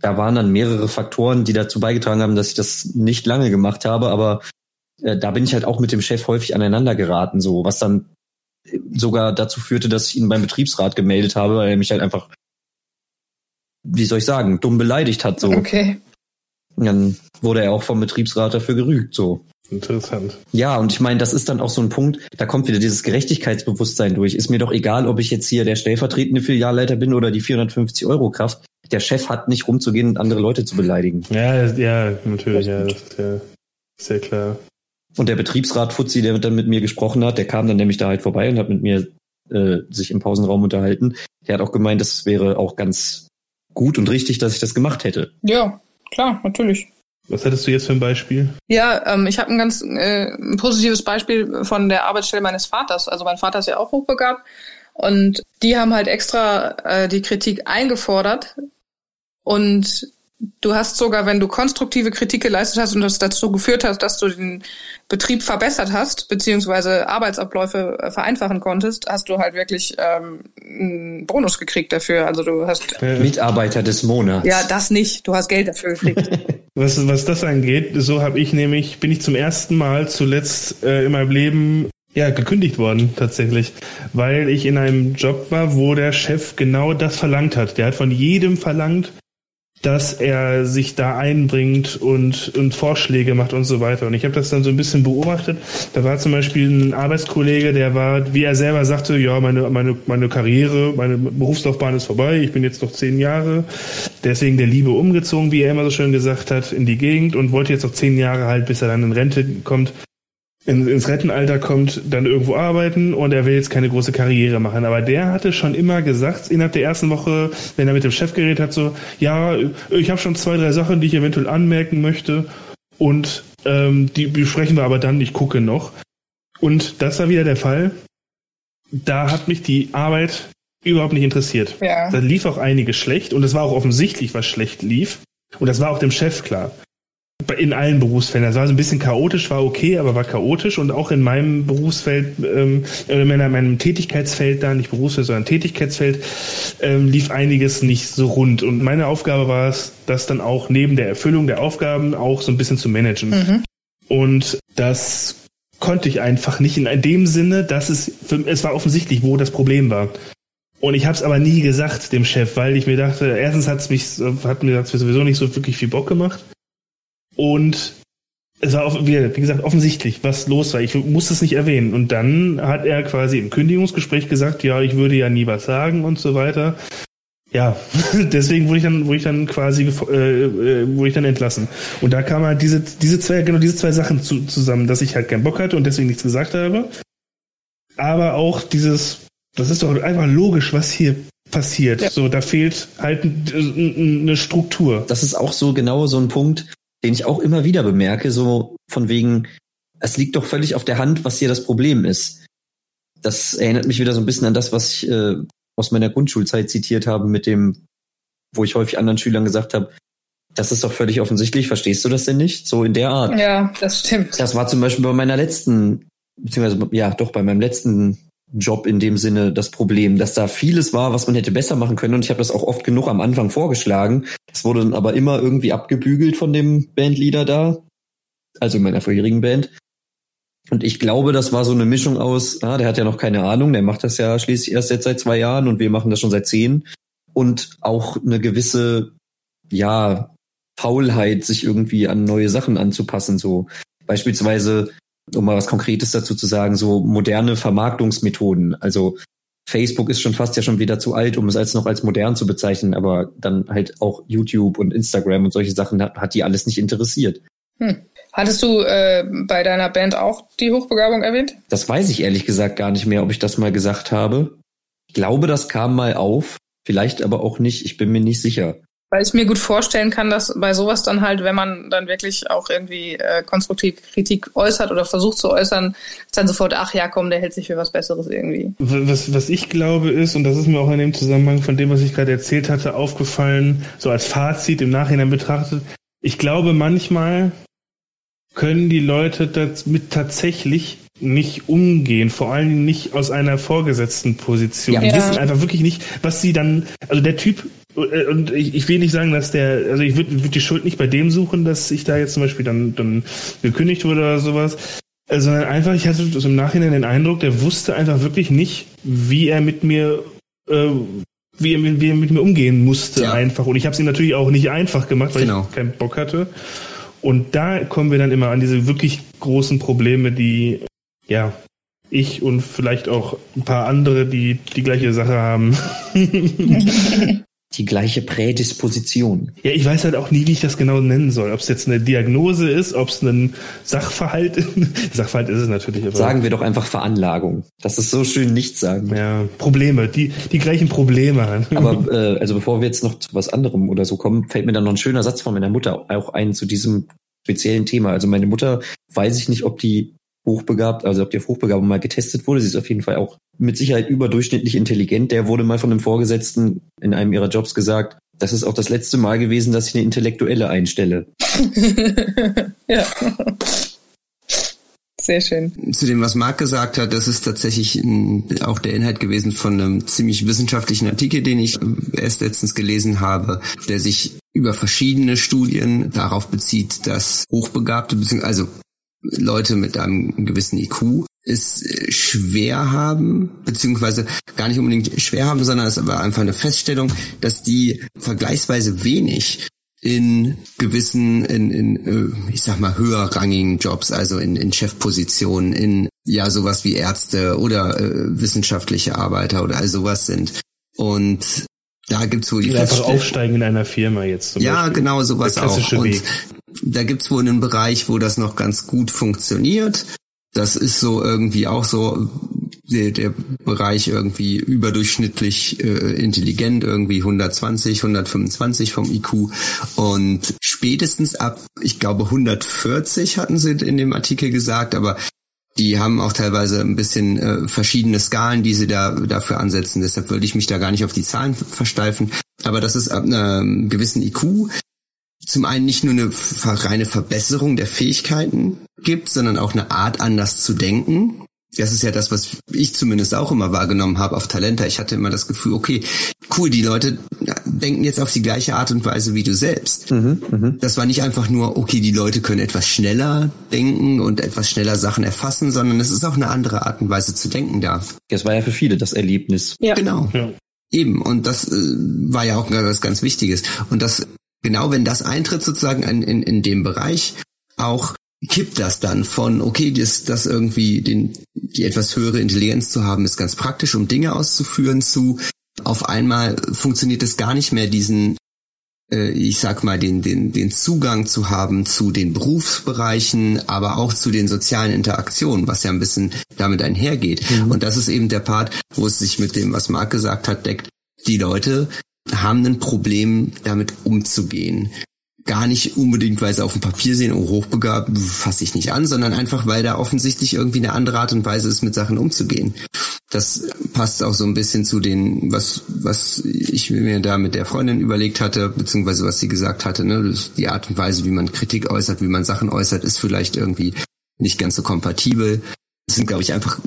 Da waren dann mehrere Faktoren, die dazu beigetragen haben, dass ich das nicht lange gemacht habe, aber äh, da bin ich halt auch mit dem Chef häufig aneinander geraten, so was dann sogar dazu führte, dass ich ihn beim Betriebsrat gemeldet habe, weil er mich halt einfach, wie soll ich sagen, dumm beleidigt hat. So. Okay. Dann wurde er auch vom Betriebsrat dafür gerügt. So. Interessant. Ja, und ich meine, das ist dann auch so ein Punkt, da kommt wieder dieses Gerechtigkeitsbewusstsein durch. Ist mir doch egal, ob ich jetzt hier der stellvertretende Filialleiter bin oder die 450 Euro Kraft. Der Chef hat nicht rumzugehen und andere Leute zu beleidigen. Ja, ja, natürlich, ja, das ist ja sehr klar. Und der Betriebsrat Fuzzi, der dann mit mir gesprochen hat, der kam dann nämlich da halt vorbei und hat mit mir äh, sich im Pausenraum unterhalten. Der hat auch gemeint, das wäre auch ganz gut und richtig, dass ich das gemacht hätte. Ja, klar, natürlich. Was hattest du jetzt für ein Beispiel? Ja, ähm, ich habe ein ganz äh, ein positives Beispiel von der Arbeitsstelle meines Vaters. Also mein Vater ist ja auch hochbegabt und die haben halt extra äh, die Kritik eingefordert und Du hast sogar, wenn du konstruktive Kritik geleistet hast und das dazu geführt hast, dass du den Betrieb verbessert hast, beziehungsweise Arbeitsabläufe äh, vereinfachen konntest, hast du halt wirklich ähm, einen Bonus gekriegt dafür. Also du hast Mitarbeiter des Monats. Ja, das nicht. Du hast Geld dafür gekriegt. [laughs] was, was das angeht, so habe ich nämlich, bin ich zum ersten Mal zuletzt äh, in meinem Leben ja, gekündigt worden, tatsächlich. Weil ich in einem Job war, wo der Chef genau das verlangt hat. Der hat von jedem verlangt, dass er sich da einbringt und, und Vorschläge macht und so weiter. Und ich habe das dann so ein bisschen beobachtet. Da war zum Beispiel ein Arbeitskollege, der war, wie er selber sagte, ja, meine, meine, meine Karriere, meine Berufslaufbahn ist vorbei, ich bin jetzt noch zehn Jahre, deswegen der Liebe umgezogen, wie er immer so schön gesagt hat, in die Gegend und wollte jetzt noch zehn Jahre halt, bis er dann in Rente kommt, in, ins Rentenalter kommt, dann irgendwo arbeiten und er will jetzt keine große Karriere machen. Aber der hatte schon immer gesagt, innerhalb der ersten Woche, wenn er mit dem Chef geredet hat, so, ja, ich habe schon zwei, drei Sachen, die ich eventuell anmerken möchte und ähm, die besprechen wir aber dann, ich gucke noch. Und das war wieder der Fall. Da hat mich die Arbeit überhaupt nicht interessiert. Ja. Da lief auch einiges schlecht und es war auch offensichtlich, was schlecht lief. Und das war auch dem Chef klar in allen Berufsfeldern. Das war so ein bisschen chaotisch, war okay, aber war chaotisch und auch in meinem Berufsfeld, ähm, in meinem Tätigkeitsfeld da, nicht Berufsfeld, sondern Tätigkeitsfeld, ähm, lief einiges nicht so rund. Und meine Aufgabe war es, das dann auch neben der Erfüllung der Aufgaben auch so ein bisschen zu managen. Mhm. Und das konnte ich einfach nicht in dem Sinne, dass es, für, es war offensichtlich, wo das Problem war. Und ich habe es aber nie gesagt dem Chef, weil ich mir dachte, erstens hat's mich, hat mir das sowieso nicht so wirklich viel Bock gemacht. Und es war, wie gesagt, offensichtlich, was los war. Ich muss es nicht erwähnen. Und dann hat er quasi im Kündigungsgespräch gesagt, ja, ich würde ja nie was sagen und so weiter. Ja, [laughs] deswegen wurde ich dann, wurde ich dann quasi, äh, äh, wurde ich dann entlassen. Und da kam halt diese, diese zwei, genau diese zwei Sachen zu, zusammen, dass ich halt keinen Bock hatte und deswegen nichts gesagt habe. Aber auch dieses, das ist doch einfach logisch, was hier passiert. Ja. So, da fehlt halt eine Struktur. Das ist auch so genau so ein Punkt, den ich auch immer wieder bemerke, so von wegen, es liegt doch völlig auf der Hand, was hier das Problem ist. Das erinnert mich wieder so ein bisschen an das, was ich äh, aus meiner Grundschulzeit zitiert habe, mit dem, wo ich häufig anderen Schülern gesagt habe, das ist doch völlig offensichtlich, verstehst du das denn nicht? So in der Art. Ja, das stimmt. Das war zum Beispiel bei meiner letzten, beziehungsweise ja, doch bei meinem letzten Job in dem Sinne das Problem, dass da vieles war, was man hätte besser machen können. Und ich habe das auch oft genug am Anfang vorgeschlagen. Das wurde dann aber immer irgendwie abgebügelt von dem Bandleader da, also in meiner vorherigen Band. Und ich glaube, das war so eine Mischung aus, ah, der hat ja noch keine Ahnung, der macht das ja schließlich erst jetzt seit zwei Jahren und wir machen das schon seit zehn. Und auch eine gewisse, ja, Faulheit, sich irgendwie an neue Sachen anzupassen. So beispielsweise um mal was Konkretes dazu zu sagen, so moderne Vermarktungsmethoden. Also Facebook ist schon fast ja schon wieder zu alt, um es als noch als modern zu bezeichnen, aber dann halt auch YouTube und Instagram und solche Sachen hat, hat die alles nicht interessiert. Hm. Hattest du äh, bei deiner Band auch die Hochbegabung erwähnt? Das weiß ich ehrlich gesagt gar nicht mehr, ob ich das mal gesagt habe. Ich glaube, das kam mal auf, vielleicht aber auch nicht, ich bin mir nicht sicher. Weil ich mir gut vorstellen kann, dass bei sowas dann halt, wenn man dann wirklich auch irgendwie äh, konstruktiv Kritik äußert oder versucht zu äußern, dann sofort, ach ja, komm, der hält sich für was Besseres irgendwie. Was, was ich glaube ist, und das ist mir auch in dem Zusammenhang von dem, was ich gerade erzählt hatte, aufgefallen, so als Fazit im Nachhinein betrachtet, ich glaube manchmal können die Leute damit tatsächlich nicht umgehen, vor allen Dingen nicht aus einer vorgesetzten Position. Ja. Die wissen einfach wirklich nicht, was sie dann, also der Typ äh, und ich, ich will nicht sagen, dass der, also ich würde würd die Schuld nicht bei dem suchen, dass ich da jetzt zum Beispiel dann, dann gekündigt wurde oder sowas, äh, sondern einfach, ich hatte so im Nachhinein den Eindruck, der wusste einfach wirklich nicht, wie er mit mir, äh, wie er, mit, wie er mit mir umgehen musste ja. einfach. Und ich habe es ihm natürlich auch nicht einfach gemacht, weil genau. ich keinen Bock hatte. Und da kommen wir dann immer an diese wirklich großen Probleme, die ja ich und vielleicht auch ein paar andere, die die gleiche Sache haben. [laughs] die gleiche Prädisposition. Ja, ich weiß halt auch nie, wie ich das genau nennen soll. Ob es jetzt eine Diagnose ist, ob es ein Sachverhalt ist. [laughs] Sachverhalt ist es natürlich. Aber sagen wir doch einfach Veranlagung. Das ist so schön nicht sagen. Ja, Probleme, die, die gleichen Probleme. Aber [laughs] äh, also bevor wir jetzt noch zu was anderem oder so kommen, fällt mir dann noch ein schöner Satz von meiner Mutter auch ein zu diesem speziellen Thema. Also meine Mutter weiß ich nicht, ob die hochbegabt, also ob die auf Hochbegabung mal getestet wurde. Sie ist auf jeden Fall auch mit Sicherheit überdurchschnittlich intelligent. Der wurde mal von einem Vorgesetzten in einem ihrer Jobs gesagt, das ist auch das letzte Mal gewesen, dass ich eine Intellektuelle einstelle. [laughs] ja. Sehr schön. Zu dem, was Marc gesagt hat, das ist tatsächlich auch der Inhalt gewesen von einem ziemlich wissenschaftlichen Artikel, den ich erst letztens gelesen habe, der sich über verschiedene Studien darauf bezieht, dass Hochbegabte, also Leute mit einem gewissen IQ es schwer haben, beziehungsweise gar nicht unbedingt schwer haben, sondern es war einfach eine Feststellung, dass die vergleichsweise wenig in gewissen, in, in äh, ich sag mal, höherrangigen Jobs, also in, in Chefpositionen, in ja sowas wie Ärzte oder äh, wissenschaftliche Arbeiter oder all sowas sind. Und da gibt's wohl die die einfach aufsteigen in einer Firma jetzt. ja, Beispiel. genau sowas auch. Und da gibt's wohl einen Bereich, wo das noch ganz gut funktioniert. Das ist so irgendwie auch so der, der Bereich irgendwie überdurchschnittlich äh, intelligent, irgendwie 120, 125 vom IQ. Und spätestens ab, ich glaube 140 hatten sie in dem Artikel gesagt, aber die haben auch teilweise ein bisschen äh, verschiedene Skalen, die sie da dafür ansetzen. Deshalb würde ich mich da gar nicht auf die Zahlen versteifen. Aber das ist ab einem gewissen IQ zum einen nicht nur eine reine Verbesserung der Fähigkeiten gibt, sondern auch eine Art anders zu denken. Das ist ja das, was ich zumindest auch immer wahrgenommen habe auf Talenta. Ich hatte immer das Gefühl, okay, cool, die Leute denken jetzt auf die gleiche Art und Weise wie du selbst. Mhm, mh. Das war nicht einfach nur, okay, die Leute können etwas schneller denken und etwas schneller Sachen erfassen, sondern es ist auch eine andere Art und Weise zu denken da. Das war ja für viele das Erlebnis. Ja. Genau. Ja. Eben. Und das äh, war ja auch was ganz Wichtiges. Und das, genau wenn das eintritt sozusagen in, in, in dem Bereich, auch kippt das dann von, okay, das, das irgendwie den, die etwas höhere Intelligenz zu haben, ist ganz praktisch, um Dinge auszuführen, zu auf einmal funktioniert es gar nicht mehr, diesen, äh, ich sag mal, den, den, den Zugang zu haben zu den Berufsbereichen, aber auch zu den sozialen Interaktionen, was ja ein bisschen damit einhergeht. Mhm. Und das ist eben der Part, wo es sich mit dem, was Marc gesagt hat, deckt. Die Leute haben ein Problem, damit umzugehen gar nicht unbedingt, weil sie auf dem Papier sehen, oh, hochbegabt, fasse ich nicht an, sondern einfach, weil da offensichtlich irgendwie eine andere Art und Weise ist, mit Sachen umzugehen. Das passt auch so ein bisschen zu den, was, was ich mir da mit der Freundin überlegt hatte, beziehungsweise was sie gesagt hatte, ne, die Art und Weise, wie man Kritik äußert, wie man Sachen äußert, ist vielleicht irgendwie nicht ganz so kompatibel. Das sind, glaube ich, einfach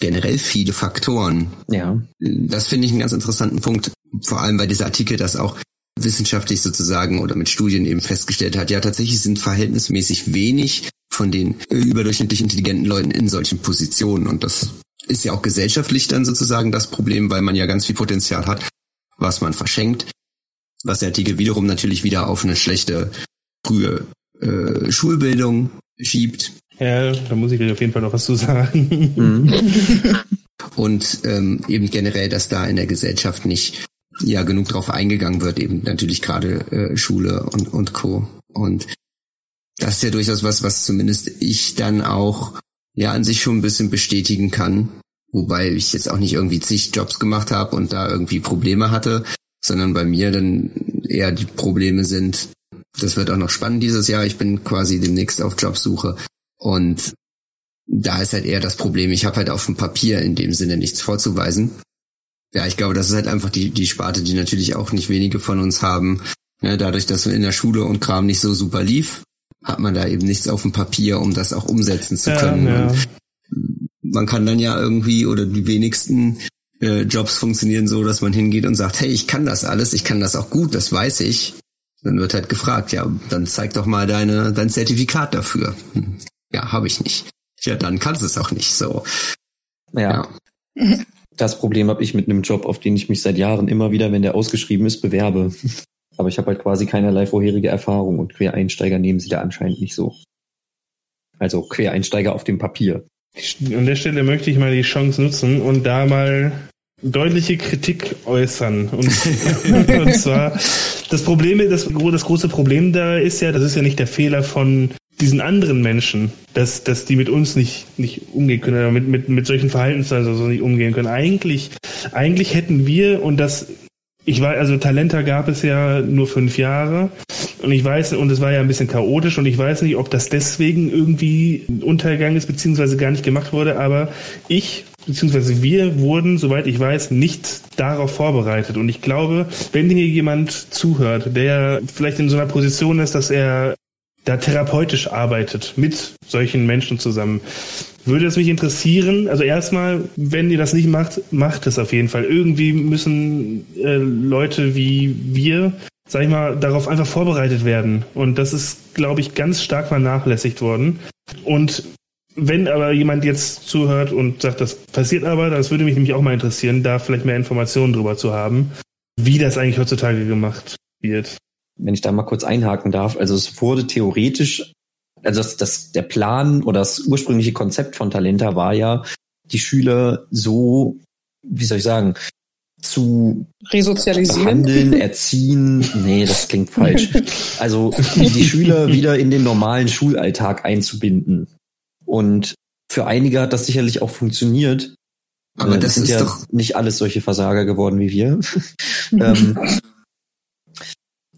generell viele Faktoren. Ja. Das finde ich einen ganz interessanten Punkt. Vor allem, weil dieser Artikel das auch wissenschaftlich sozusagen oder mit Studien eben festgestellt hat, ja tatsächlich sind verhältnismäßig wenig von den überdurchschnittlich intelligenten Leuten in solchen Positionen und das ist ja auch gesellschaftlich dann sozusagen das Problem, weil man ja ganz viel Potenzial hat, was man verschenkt, was der Artikel wiederum natürlich wieder auf eine schlechte frühe äh, Schulbildung schiebt. Ja, da muss ich dir auf jeden Fall noch was zu sagen. Mhm. [laughs] Und ähm, eben generell, dass da in der Gesellschaft nicht ja genug drauf eingegangen wird, eben natürlich gerade äh, Schule und, und Co. Und das ist ja durchaus was, was zumindest ich dann auch ja an sich schon ein bisschen bestätigen kann. Wobei ich jetzt auch nicht irgendwie zig Jobs gemacht habe und da irgendwie Probleme hatte, sondern bei mir dann eher die Probleme sind, das wird auch noch spannend dieses Jahr. Ich bin quasi demnächst auf Jobsuche und da ist halt eher das Problem, ich habe halt auf dem Papier in dem Sinne nichts vorzuweisen. Ja, ich glaube, das ist halt einfach die, die Sparte, die natürlich auch nicht wenige von uns haben. Ja, ne, dadurch, dass in der Schule und Kram nicht so super lief, hat man da eben nichts auf dem Papier, um das auch umsetzen zu können. Ja, ja. Man kann dann ja irgendwie, oder die wenigsten äh, Jobs funktionieren so, dass man hingeht und sagt, hey, ich kann das alles, ich kann das auch gut, das weiß ich. Dann wird halt gefragt, ja, dann zeig doch mal deine, dein Zertifikat dafür. Ja, habe ich nicht. Ja, dann kannst du es auch nicht so. Ja. ja. [laughs] Das Problem habe ich mit einem Job, auf den ich mich seit Jahren immer wieder, wenn der ausgeschrieben ist, bewerbe. [laughs] Aber ich habe halt quasi keinerlei vorherige Erfahrung und Quereinsteiger nehmen sie da anscheinend nicht so. Also Quereinsteiger auf dem Papier. An der Stelle möchte ich mal die Chance nutzen und da mal deutliche Kritik äußern. Und, [laughs] und zwar, das Problem, das, das große Problem da ist ja, das ist ja nicht der Fehler von diesen anderen Menschen, dass, dass die mit uns nicht, nicht umgehen können, oder mit, mit, mit solchen Verhaltensweisen so nicht umgehen können. Eigentlich, eigentlich hätten wir, und das ich weiß, also Talenta gab es ja nur fünf Jahre und ich weiß, und es war ja ein bisschen chaotisch und ich weiß nicht, ob das deswegen irgendwie untergegangen ist, beziehungsweise gar nicht gemacht wurde, aber ich, beziehungsweise wir wurden, soweit ich weiß, nicht darauf vorbereitet. Und ich glaube, wenn hier jemand zuhört, der vielleicht in so einer Position ist, dass er da therapeutisch arbeitet mit solchen Menschen zusammen, würde es mich interessieren, also erstmal, wenn ihr das nicht macht, macht es auf jeden Fall. Irgendwie müssen äh, Leute wie wir, sag ich mal, darauf einfach vorbereitet werden. Und das ist, glaube ich, ganz stark vernachlässigt worden. Und wenn aber jemand jetzt zuhört und sagt, das passiert aber, das würde mich nämlich auch mal interessieren, da vielleicht mehr Informationen drüber zu haben, wie das eigentlich heutzutage gemacht wird. Wenn ich da mal kurz einhaken darf, also es wurde theoretisch also das, das, der Plan oder das ursprüngliche Konzept von Talenta war ja, die Schüler so, wie soll ich sagen, zu resozialisieren, behandeln, erziehen. Nee, das klingt falsch. [laughs] Also die Schüler wieder in den normalen Schulalltag einzubinden. Und für einige hat das sicherlich auch funktioniert. Aber äh, das, das sind ja doch nicht alles solche Versager geworden wie wir. [laughs] ähm, [laughs]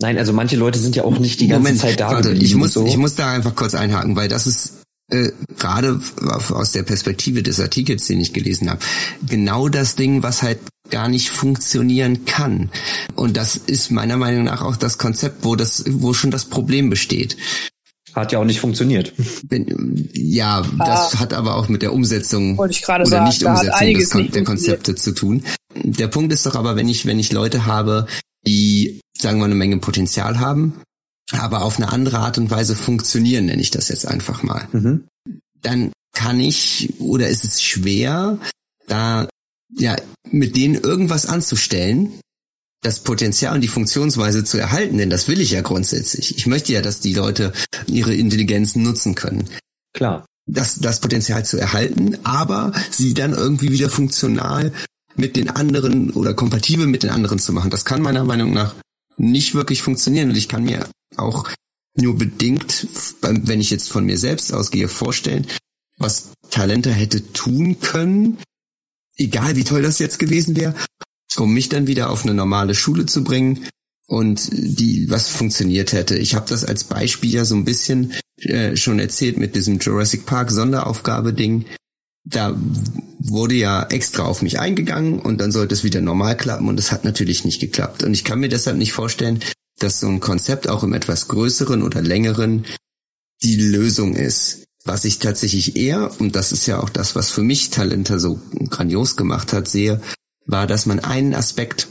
Nein, also manche Leute sind ja auch nicht die ganze Moment, Zeit da. Warte, ich muss, so. ich muss da einfach kurz einhaken, weil das ist äh, gerade aus der Perspektive des Artikels, den ich gelesen habe, genau das Ding, was halt gar nicht funktionieren kann. Und das ist meiner Meinung nach auch das Konzept, wo das, wo schon das Problem besteht. Hat ja auch nicht funktioniert. Ja, das ah. hat aber auch mit der Umsetzung oder sagen, Nicht-Umsetzung des Kon der Konzepte zu tun. Der Punkt ist doch aber, wenn ich, wenn ich Leute habe, die sagen wir, eine Menge Potenzial haben, aber auf eine andere Art und Weise funktionieren, nenne ich das jetzt einfach mal. Mhm. Dann kann ich oder ist es schwer, da ja mit denen irgendwas anzustellen, das Potenzial und die Funktionsweise zu erhalten, denn das will ich ja grundsätzlich. Ich möchte ja, dass die Leute ihre Intelligenzen nutzen können. Klar. Das, das Potenzial zu erhalten, aber sie dann irgendwie wieder funktional mit den anderen oder kompatibel mit den anderen zu machen. Das kann meiner Meinung nach nicht wirklich funktionieren und ich kann mir auch nur bedingt, wenn ich jetzt von mir selbst ausgehe, vorstellen, was Talente hätte tun können, egal wie toll das jetzt gewesen wäre, um mich dann wieder auf eine normale Schule zu bringen und die was funktioniert hätte. Ich habe das als Beispiel ja so ein bisschen äh, schon erzählt mit diesem Jurassic Park Sonderaufgabe Ding. Da wurde ja extra auf mich eingegangen und dann sollte es wieder normal klappen und es hat natürlich nicht geklappt. Und ich kann mir deshalb nicht vorstellen, dass so ein Konzept auch im etwas größeren oder längeren die Lösung ist. Was ich tatsächlich eher, und das ist ja auch das, was für mich Talente so grandios gemacht hat, sehe, war, dass man einen Aspekt,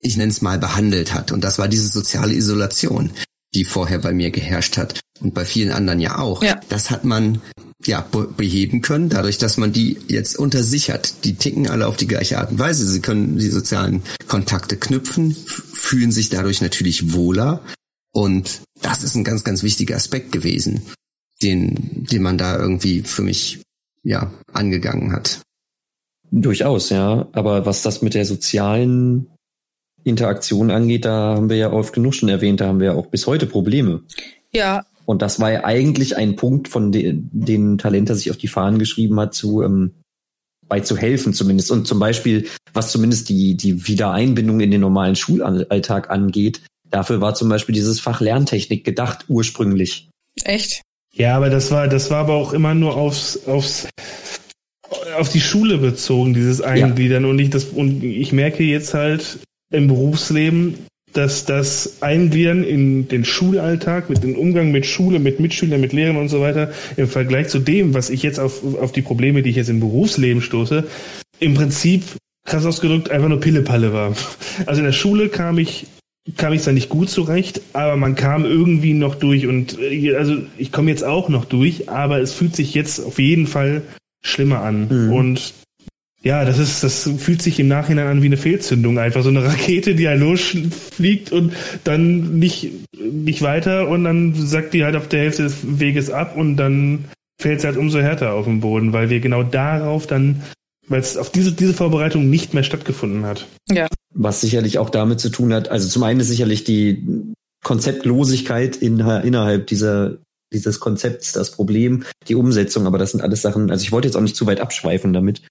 ich nenne es mal, behandelt hat. Und das war diese soziale Isolation, die vorher bei mir geherrscht hat und bei vielen anderen ja auch. Ja. Das hat man ja beheben können, dadurch, dass man die jetzt unter sich hat. Die ticken alle auf die gleiche Art und Weise. Sie können die sozialen Kontakte knüpfen, fühlen sich dadurch natürlich wohler. Und das ist ein ganz, ganz wichtiger Aspekt gewesen, den, den man da irgendwie für mich ja angegangen hat. Durchaus, ja. Aber was das mit der sozialen Interaktion angeht, da haben wir ja oft genug schon erwähnt, da haben wir ja auch bis heute Probleme. Ja. Und das war ja eigentlich ein Punkt, von den, den Talenter sich auf die Fahnen geschrieben hat, zu ähm, bei zu helfen zumindest. Und zum Beispiel, was zumindest die, die Wiedereinbindung in den normalen Schulalltag angeht, dafür war zum Beispiel dieses Fach Lerntechnik gedacht ursprünglich. Echt? Ja, aber das war, das war aber auch immer nur aufs, aufs auf die Schule bezogen, dieses Eingliedern. Ja. Und ich das, und ich merke jetzt halt im Berufsleben, dass das Eingliedern in den Schulalltag, mit dem Umgang mit Schule, mit Mitschülern, mit Lehrern und so weiter, im Vergleich zu dem, was ich jetzt auf, auf die Probleme, die ich jetzt im Berufsleben stoße, im Prinzip, krass ausgedrückt, einfach nur Pillepalle war. Also in der Schule kam ich kam ich zwar nicht gut zurecht, aber man kam irgendwie noch durch und äh, also ich komme jetzt auch noch durch, aber es fühlt sich jetzt auf jeden Fall schlimmer an. Mhm. Und ja, das ist, das fühlt sich im Nachhinein an wie eine Fehlzündung. Einfach so eine Rakete, die halt losfliegt und dann nicht, nicht weiter und dann sagt die halt auf der Hälfte des Weges ab und dann fällt sie halt umso härter auf den Boden, weil wir genau darauf dann, weil es auf diese, diese Vorbereitung nicht mehr stattgefunden hat. Ja. Was sicherlich auch damit zu tun hat, also zum einen ist sicherlich die Konzeptlosigkeit in, innerhalb dieser dieses Konzepts das Problem, die Umsetzung, aber das sind alles Sachen, also ich wollte jetzt auch nicht zu weit abschweifen damit.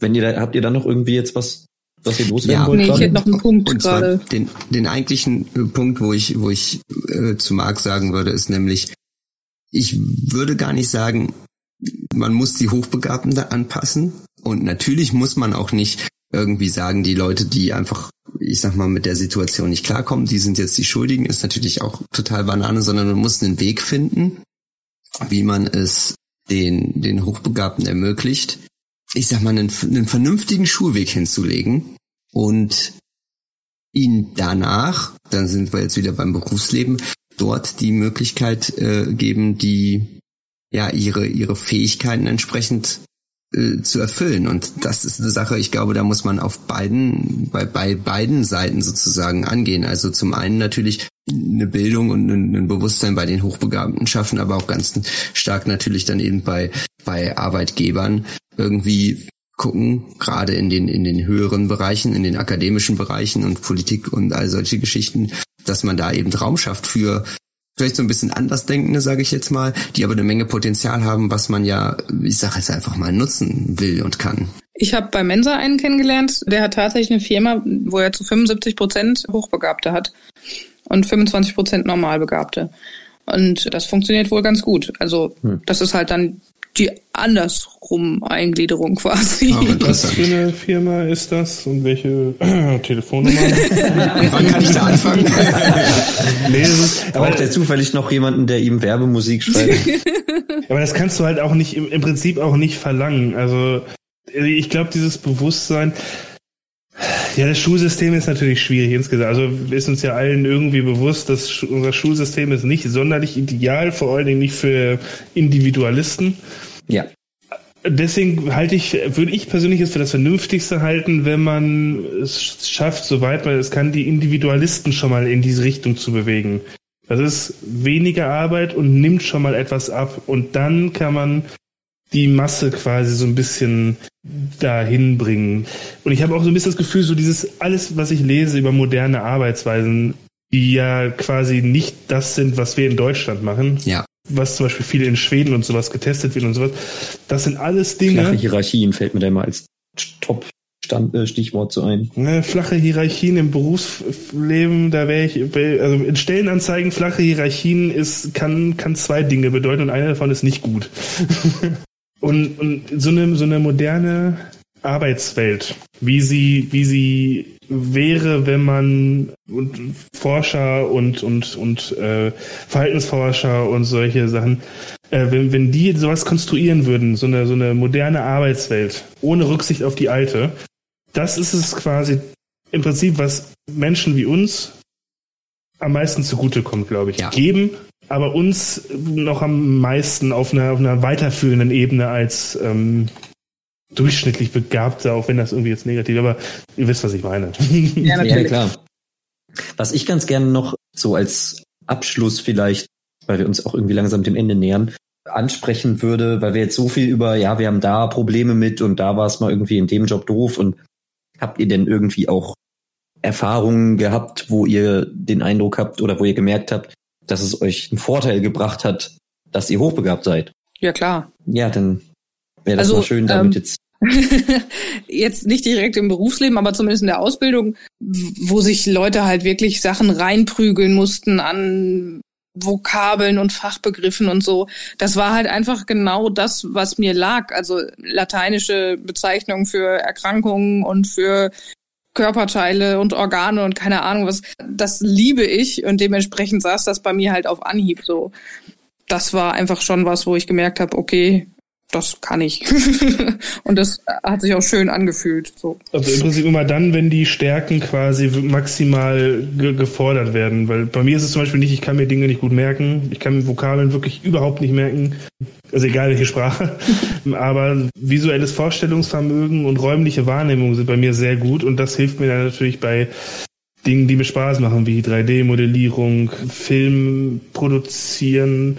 Wenn ihr da, habt ihr da noch irgendwie jetzt was, was ihr loswerden ja, wollt? Nee, ich hätte noch einen Punkt Und gerade. Den, den eigentlichen äh, Punkt, wo ich, wo ich äh, zu Marc sagen würde, ist nämlich, ich würde gar nicht sagen, man muss die Hochbegabten da anpassen. Und natürlich muss man auch nicht irgendwie sagen, die Leute, die einfach, ich sag mal, mit der Situation nicht klarkommen, die sind jetzt die Schuldigen, ist natürlich auch total Banane, sondern man muss einen Weg finden, wie man es den, den Hochbegabten ermöglicht, ich sag mal, einen, einen vernünftigen Schulweg hinzulegen und ihnen danach, dann sind wir jetzt wieder beim Berufsleben, dort die Möglichkeit äh, geben, die ja ihre ihre Fähigkeiten entsprechend äh, zu erfüllen. Und das ist eine Sache, ich glaube, da muss man auf beiden, bei, bei beiden Seiten sozusagen angehen. Also zum einen natürlich eine Bildung und ein, ein Bewusstsein bei den Hochbegabten schaffen, aber auch ganz stark natürlich dann eben bei, bei Arbeitgebern irgendwie gucken, gerade in den, in den höheren Bereichen, in den akademischen Bereichen und Politik und all solche Geschichten, dass man da eben Raum schafft für vielleicht so ein bisschen Andersdenkende, sage ich jetzt mal, die aber eine Menge Potenzial haben, was man ja, ich sage jetzt einfach mal, nutzen will und kann. Ich habe bei Mensa einen kennengelernt, der hat tatsächlich eine Firma, wo er zu 75 Prozent Hochbegabte hat und 25 Prozent Normalbegabte. Und das funktioniert wohl ganz gut. Also hm. das ist halt dann die andersrum Eingliederung quasi. [laughs] Oh, Was für eine Firma ist das und welche Telefonnummer? [laughs] Wann kann ich da anfangen? [laughs] nee, Braucht er zufällig noch jemanden, der ihm Werbemusik schreibt? Aber das kannst du halt auch nicht, im, im Prinzip auch nicht verlangen. Also ich glaube, dieses Bewusstsein, ja, das Schulsystem ist natürlich schwierig insgesamt. Also ist uns ja allen irgendwie bewusst, dass unser Schulsystem ist nicht sonderlich ideal, vor allen Dingen nicht für Individualisten. Ja. deswegen halte ich, würde ich persönlich es für das Vernünftigste halten, wenn man es schafft, soweit man es kann, die Individualisten schon mal in diese Richtung zu bewegen. Das ist weniger Arbeit und nimmt schon mal etwas ab. Und dann kann man die Masse quasi so ein bisschen dahin bringen. Und ich habe auch so ein bisschen das Gefühl, so dieses alles, was ich lese über moderne Arbeitsweisen, die ja quasi nicht das sind, was wir in Deutschland machen. Ja. Was zum Beispiel viele in Schweden und sowas getestet wird und sowas. Das sind alles Dinge. Flache Hierarchien fällt mir da immer als Top äh, Stichwort so ein. Ne, flache Hierarchien im Berufsleben, da wäre ich, also in Stellenanzeigen flache Hierarchien ist, kann, kann zwei Dinge bedeuten und eine davon ist nicht gut. [laughs] und, und so eine, so eine moderne Arbeitswelt, wie sie, wie sie wäre, wenn man und Forscher und und und äh, Verhaltensforscher und solche Sachen, äh, wenn wenn die sowas konstruieren würden, so eine so eine moderne Arbeitswelt ohne Rücksicht auf die alte, das ist es quasi im Prinzip, was Menschen wie uns am meisten zugutekommt, glaube ich. Ja. Geben, aber uns noch am meisten auf einer, auf einer weiterführenden Ebene als ähm, durchschnittlich Begabte, auch wenn das irgendwie jetzt negativ, aber ihr wisst, was ich meine. [laughs] Ja, natürlich. ja, klar. Was ich ganz gerne noch so als Abschluss vielleicht, weil wir uns auch irgendwie langsam dem Ende nähern, ansprechen würde, weil wir jetzt so viel über, ja, wir haben da Probleme mit und da war es mal irgendwie in dem Job doof und habt ihr denn irgendwie auch Erfahrungen gehabt, wo ihr den Eindruck habt oder wo ihr gemerkt habt, dass es euch einen Vorteil gebracht hat, dass ihr hochbegabt seid? Ja, klar. Ja, dann wäre das also, mal schön, damit ähm, jetzt [laughs] jetzt nicht direkt im Berufsleben, aber zumindest in der Ausbildung, wo sich Leute halt wirklich Sachen reinprügeln mussten an Vokabeln und Fachbegriffen und so. Das war halt einfach genau das, was mir lag. Also lateinische Bezeichnungen für Erkrankungen und für Körperteile und Organe und keine Ahnung was. Das liebe ich und dementsprechend saß das bei mir halt auf Anhieb so. Das war einfach schon was, wo ich gemerkt habe, okay, das kann ich. [laughs] und das hat sich auch schön angefühlt. So. Also im Prinzip immer dann, wenn die Stärken quasi maximal ge gefordert werden. Weil bei mir ist es zum Beispiel nicht, ich kann mir Dinge nicht gut merken. Ich kann mir Vokabeln wirklich überhaupt nicht merken. Also egal welche Sprache. [laughs] Aber visuelles Vorstellungsvermögen und räumliche Wahrnehmung sind bei mir sehr gut. Und das hilft mir dann natürlich bei Dingen, die mir Spaß machen, wie 3D-Modellierung, Film produzieren.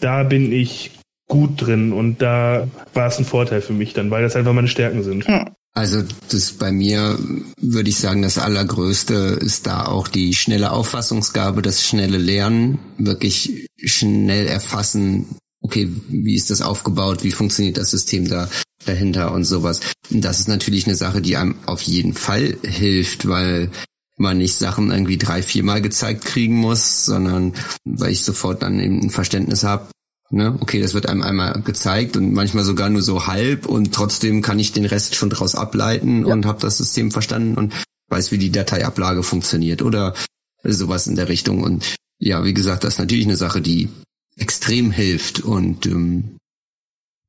Da bin ich gut drin und da war es ein Vorteil für mich dann, weil das einfach meine Stärken sind. Also das bei mir würde ich sagen, das Allergrößte ist da auch die schnelle Auffassungsgabe, das schnelle Lernen, wirklich schnell erfassen, okay, wie ist das aufgebaut, wie funktioniert das System da dahinter und sowas. Und das ist natürlich eine Sache, die einem auf jeden Fall hilft, weil man nicht Sachen irgendwie drei, viermal gezeigt kriegen muss, sondern weil ich sofort dann eben ein Verständnis habe, Ne? Okay, das wird einem einmal gezeigt und manchmal sogar nur so halb und trotzdem kann ich den Rest schon daraus ableiten ja. und habe das System verstanden und weiß, wie die Dateiablage funktioniert oder sowas in der Richtung. Und ja, wie gesagt, das ist natürlich eine Sache, die extrem hilft und ähm,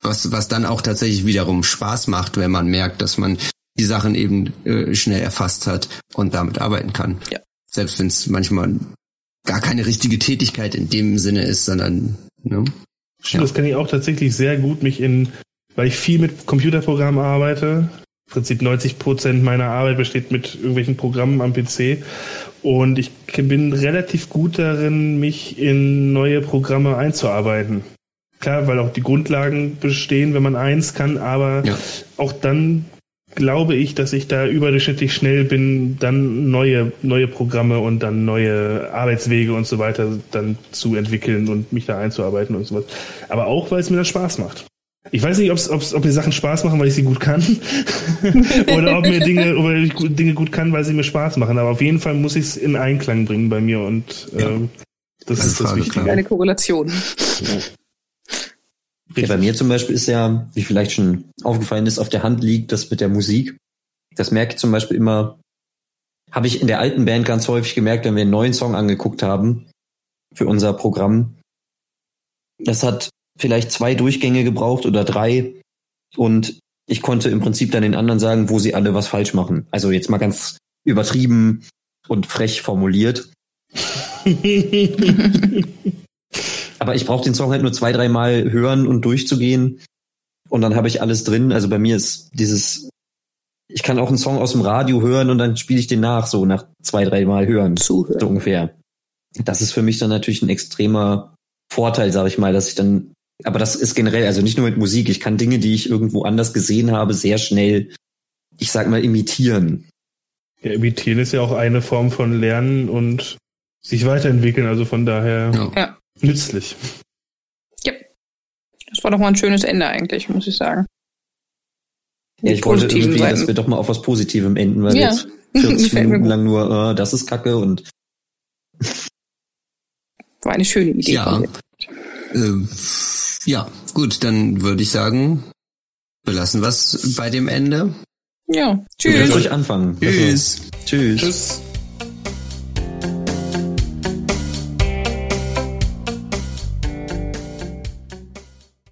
was, was dann auch tatsächlich wiederum Spaß macht, wenn man merkt, dass man die Sachen eben äh, schnell erfasst hat und damit arbeiten kann. Ja. Selbst wenn es manchmal gar keine richtige Tätigkeit in dem Sinne ist, sondern ne, Stimmt, ja. das kann ich auch tatsächlich sehr gut mich in, weil ich viel mit Computerprogrammen arbeite. Im Prinzip 90 Prozent meiner Arbeit besteht mit irgendwelchen Programmen am PC. Und ich bin relativ gut darin, mich in neue Programme einzuarbeiten. Klar, weil auch die Grundlagen bestehen, wenn man eins kann, aber ja. auch dann glaube ich, dass ich da überdurchschnittlich schnell bin, dann neue, neue Programme und dann neue Arbeitswege und so weiter dann zu entwickeln und mich da einzuarbeiten und so was. Aber auch, weil es mir das Spaß macht. Ich weiß nicht, ob's, ob's, ob mir Sachen Spaß machen, weil ich sie gut kann. [laughs] oder ob mir Dinge, ob ich Dinge gut kann, weil sie mir Spaß machen. Aber auf jeden Fall muss ich es in Einklang bringen bei mir und ja. ähm, das, das ist das Wichtige. Eine Korrelation. Ja. Ja, bei mir zum Beispiel ist ja, wie vielleicht schon aufgefallen ist, auf der Hand liegt das mit der Musik. Das merke ich zum Beispiel immer, habe ich in der alten Band ganz häufig gemerkt, wenn wir einen neuen Song angeguckt haben für unser Programm. Das hat vielleicht zwei Durchgänge gebraucht oder drei und ich konnte im Prinzip dann den anderen sagen, wo sie alle was falsch machen. Also jetzt mal ganz übertrieben und frech formuliert. [laughs] [laughs] Aber ich brauche den Song halt nur zwei, dreimal hören und durchzugehen. und dann habe ich alles drin. Also bei mir ist dieses, ich kann auch einen Song aus dem Radio hören und dann spiele ich den nach, so nach zwei, drei Mal hören. Zuhören. So ungefähr. Das ist für mich dann natürlich ein extremer Vorteil, sage ich mal, dass ich dann, aber das ist generell, also nicht nur mit Musik, ich kann Dinge, die ich irgendwo anders gesehen habe, sehr schnell, ich sag mal, imitieren. Ja, imitieren ist ja auch eine Form von Lernen und sich weiterentwickeln, also von daher Ja. Ja. Nützlich. Das war doch mal ein schönes Ende eigentlich, muss ich sagen. Ja, ich wollte irgendwie, dass Seiten. wir doch mal auf was Positivem enden, weil Ja. jetzt [laughs] 40 Gefällt mir Minuten lang nur, äh, das ist Kacke und War eine schöne Idee. Ja. Ähm, ja, gut, dann würde ich sagen, belassen wir es bei dem Ende. Ja. ihr könnt Tschüss. euch anfangen. Tschüss. Tschüss. Tschüss.